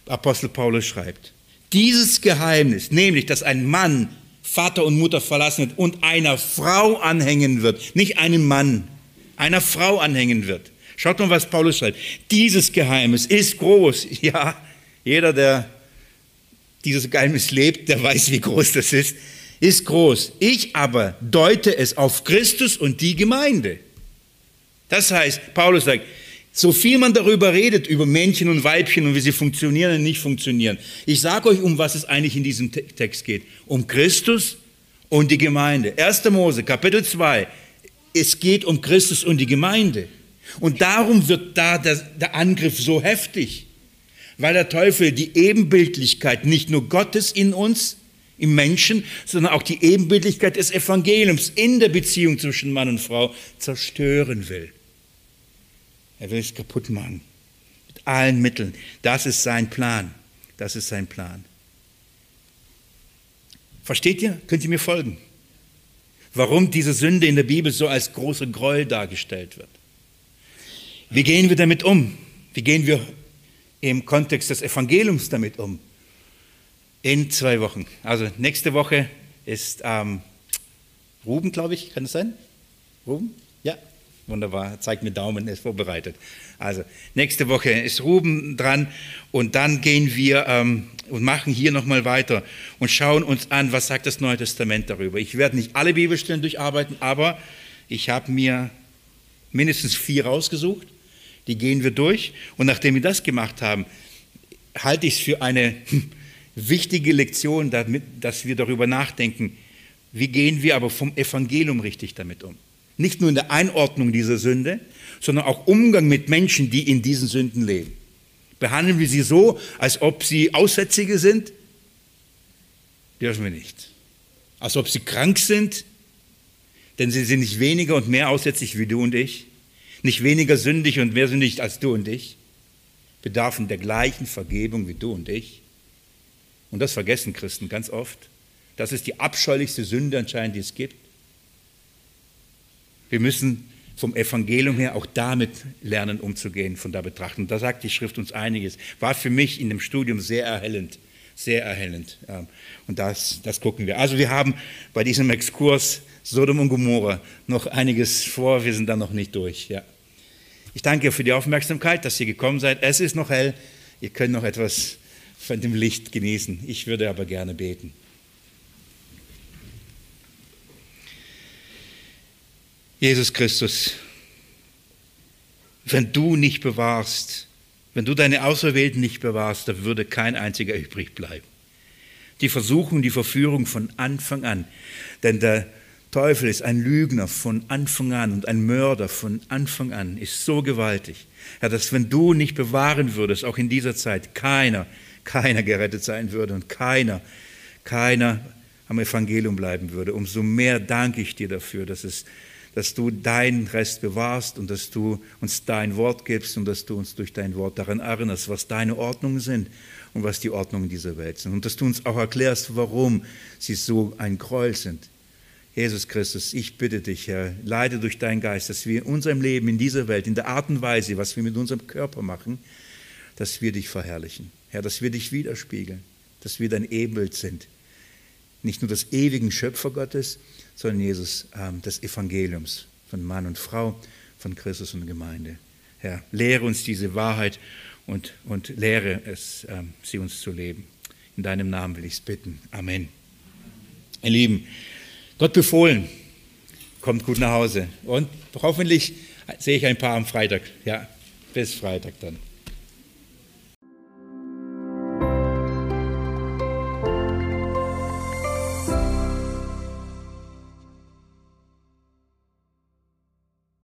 Apostel Paulus schreibt. Dieses Geheimnis, nämlich, dass ein Mann Vater und Mutter verlassen wird und einer Frau anhängen wird, nicht einem Mann, einer Frau anhängen wird. Schaut mal, was Paulus schreibt. Dieses Geheimnis ist groß. Ja, jeder, der dieses Geheimnis lebt, der weiß, wie groß das ist, ist groß. Ich aber deute es auf Christus und die Gemeinde. Das heißt, Paulus sagt, so viel man darüber redet, über Männchen und Weibchen und wie sie funktionieren und nicht funktionieren. Ich sage euch, um was es eigentlich in diesem Text geht. Um Christus und die Gemeinde. 1. Mose, Kapitel 2. Es geht um Christus und die Gemeinde. Und darum wird da der, der Angriff so heftig. Weil der Teufel die Ebenbildlichkeit nicht nur Gottes in uns, im Menschen, sondern auch die Ebenbildlichkeit des Evangeliums in der Beziehung zwischen Mann und Frau zerstören will. Er will es kaputt machen. Mit allen Mitteln. Das ist sein Plan. Das ist sein Plan. Versteht ihr? Könnt ihr mir folgen? Warum diese Sünde in der Bibel so als große Gräuel dargestellt wird? Wie gehen wir damit um? Wie gehen wir im Kontext des Evangeliums damit um? In zwei Wochen. Also nächste Woche ist ähm, Ruben, glaube ich, kann es sein? Ruben? Wunderbar, zeigt mir Daumen, ist vorbereitet. Also nächste Woche ist Ruben dran und dann gehen wir ähm, und machen hier nochmal weiter und schauen uns an, was sagt das Neue Testament darüber. Ich werde nicht alle Bibelstellen durcharbeiten, aber Ich habe mir mindestens vier rausgesucht. Die gehen wir durch. Und nachdem wir das gemacht haben, halte ich es für eine wichtige Lektion, damit, dass wir darüber nachdenken, wie gehen wir aber vom Evangelium richtig damit um. Nicht nur in der Einordnung dieser Sünde, sondern auch Umgang mit Menschen, die in diesen Sünden leben. Behandeln wir sie so, als ob sie Aussätzige sind? Dürfen wir nicht. Als ob sie krank sind? Denn sie sind nicht weniger und mehr aussätzlich wie du und ich. Nicht weniger sündig und mehr sündig als du und ich. Bedarfen der gleichen Vergebung wie du und ich. Und das vergessen Christen ganz oft. Das ist die abscheulichste Sünde anscheinend, die es gibt. Wir müssen vom Evangelium her auch damit lernen, umzugehen, von da betrachten. da sagt die Schrift uns einiges. War für mich in dem Studium sehr erhellend, sehr erhellend. Und das, das gucken wir. Also wir haben bei diesem Exkurs Sodom und Gomorra noch einiges vor, wir sind da noch nicht durch. Ja. Ich danke für die Aufmerksamkeit, dass ihr gekommen seid. Es ist noch hell, ihr könnt noch etwas von dem Licht genießen. Ich würde aber gerne beten. Jesus Christus, wenn du nicht bewahrst, wenn du deine Auserwählten nicht bewahrst, da würde kein einziger übrig bleiben. Die Versuchung, die Verführung von Anfang an, denn der Teufel ist ein Lügner von Anfang an und ein Mörder von Anfang an, ist so gewaltig, Herr, dass wenn du nicht bewahren würdest, auch in dieser Zeit, keiner, keiner gerettet sein würde und keiner, keiner am Evangelium bleiben würde. Umso mehr danke ich dir dafür, dass es dass du dein Rest bewahrst und dass du uns dein Wort gibst und dass du uns durch dein Wort daran erinnerst, was deine Ordnungen sind und was die Ordnungen dieser Welt sind. Und dass du uns auch erklärst, warum sie so ein Gräuel sind. Jesus Christus, ich bitte dich, Herr, leite durch deinen Geist, dass wir in unserem Leben, in dieser Welt, in der Art und Weise, was wir mit unserem Körper machen, dass wir dich verherrlichen. Herr, dass wir dich widerspiegeln, dass wir dein Ebenbild sind. Nicht nur des ewigen Schöpfer Gottes, sondern Jesus ähm, des Evangeliums von Mann und Frau, von Christus und Gemeinde. Herr, lehre uns diese Wahrheit und, und lehre es, ähm, sie uns zu leben. In deinem Namen will ich es bitten. Amen. Ihr Lieben, Gott befohlen, kommt gut nach Hause. Und hoffentlich sehe ich ein paar am Freitag. Ja, bis Freitag dann.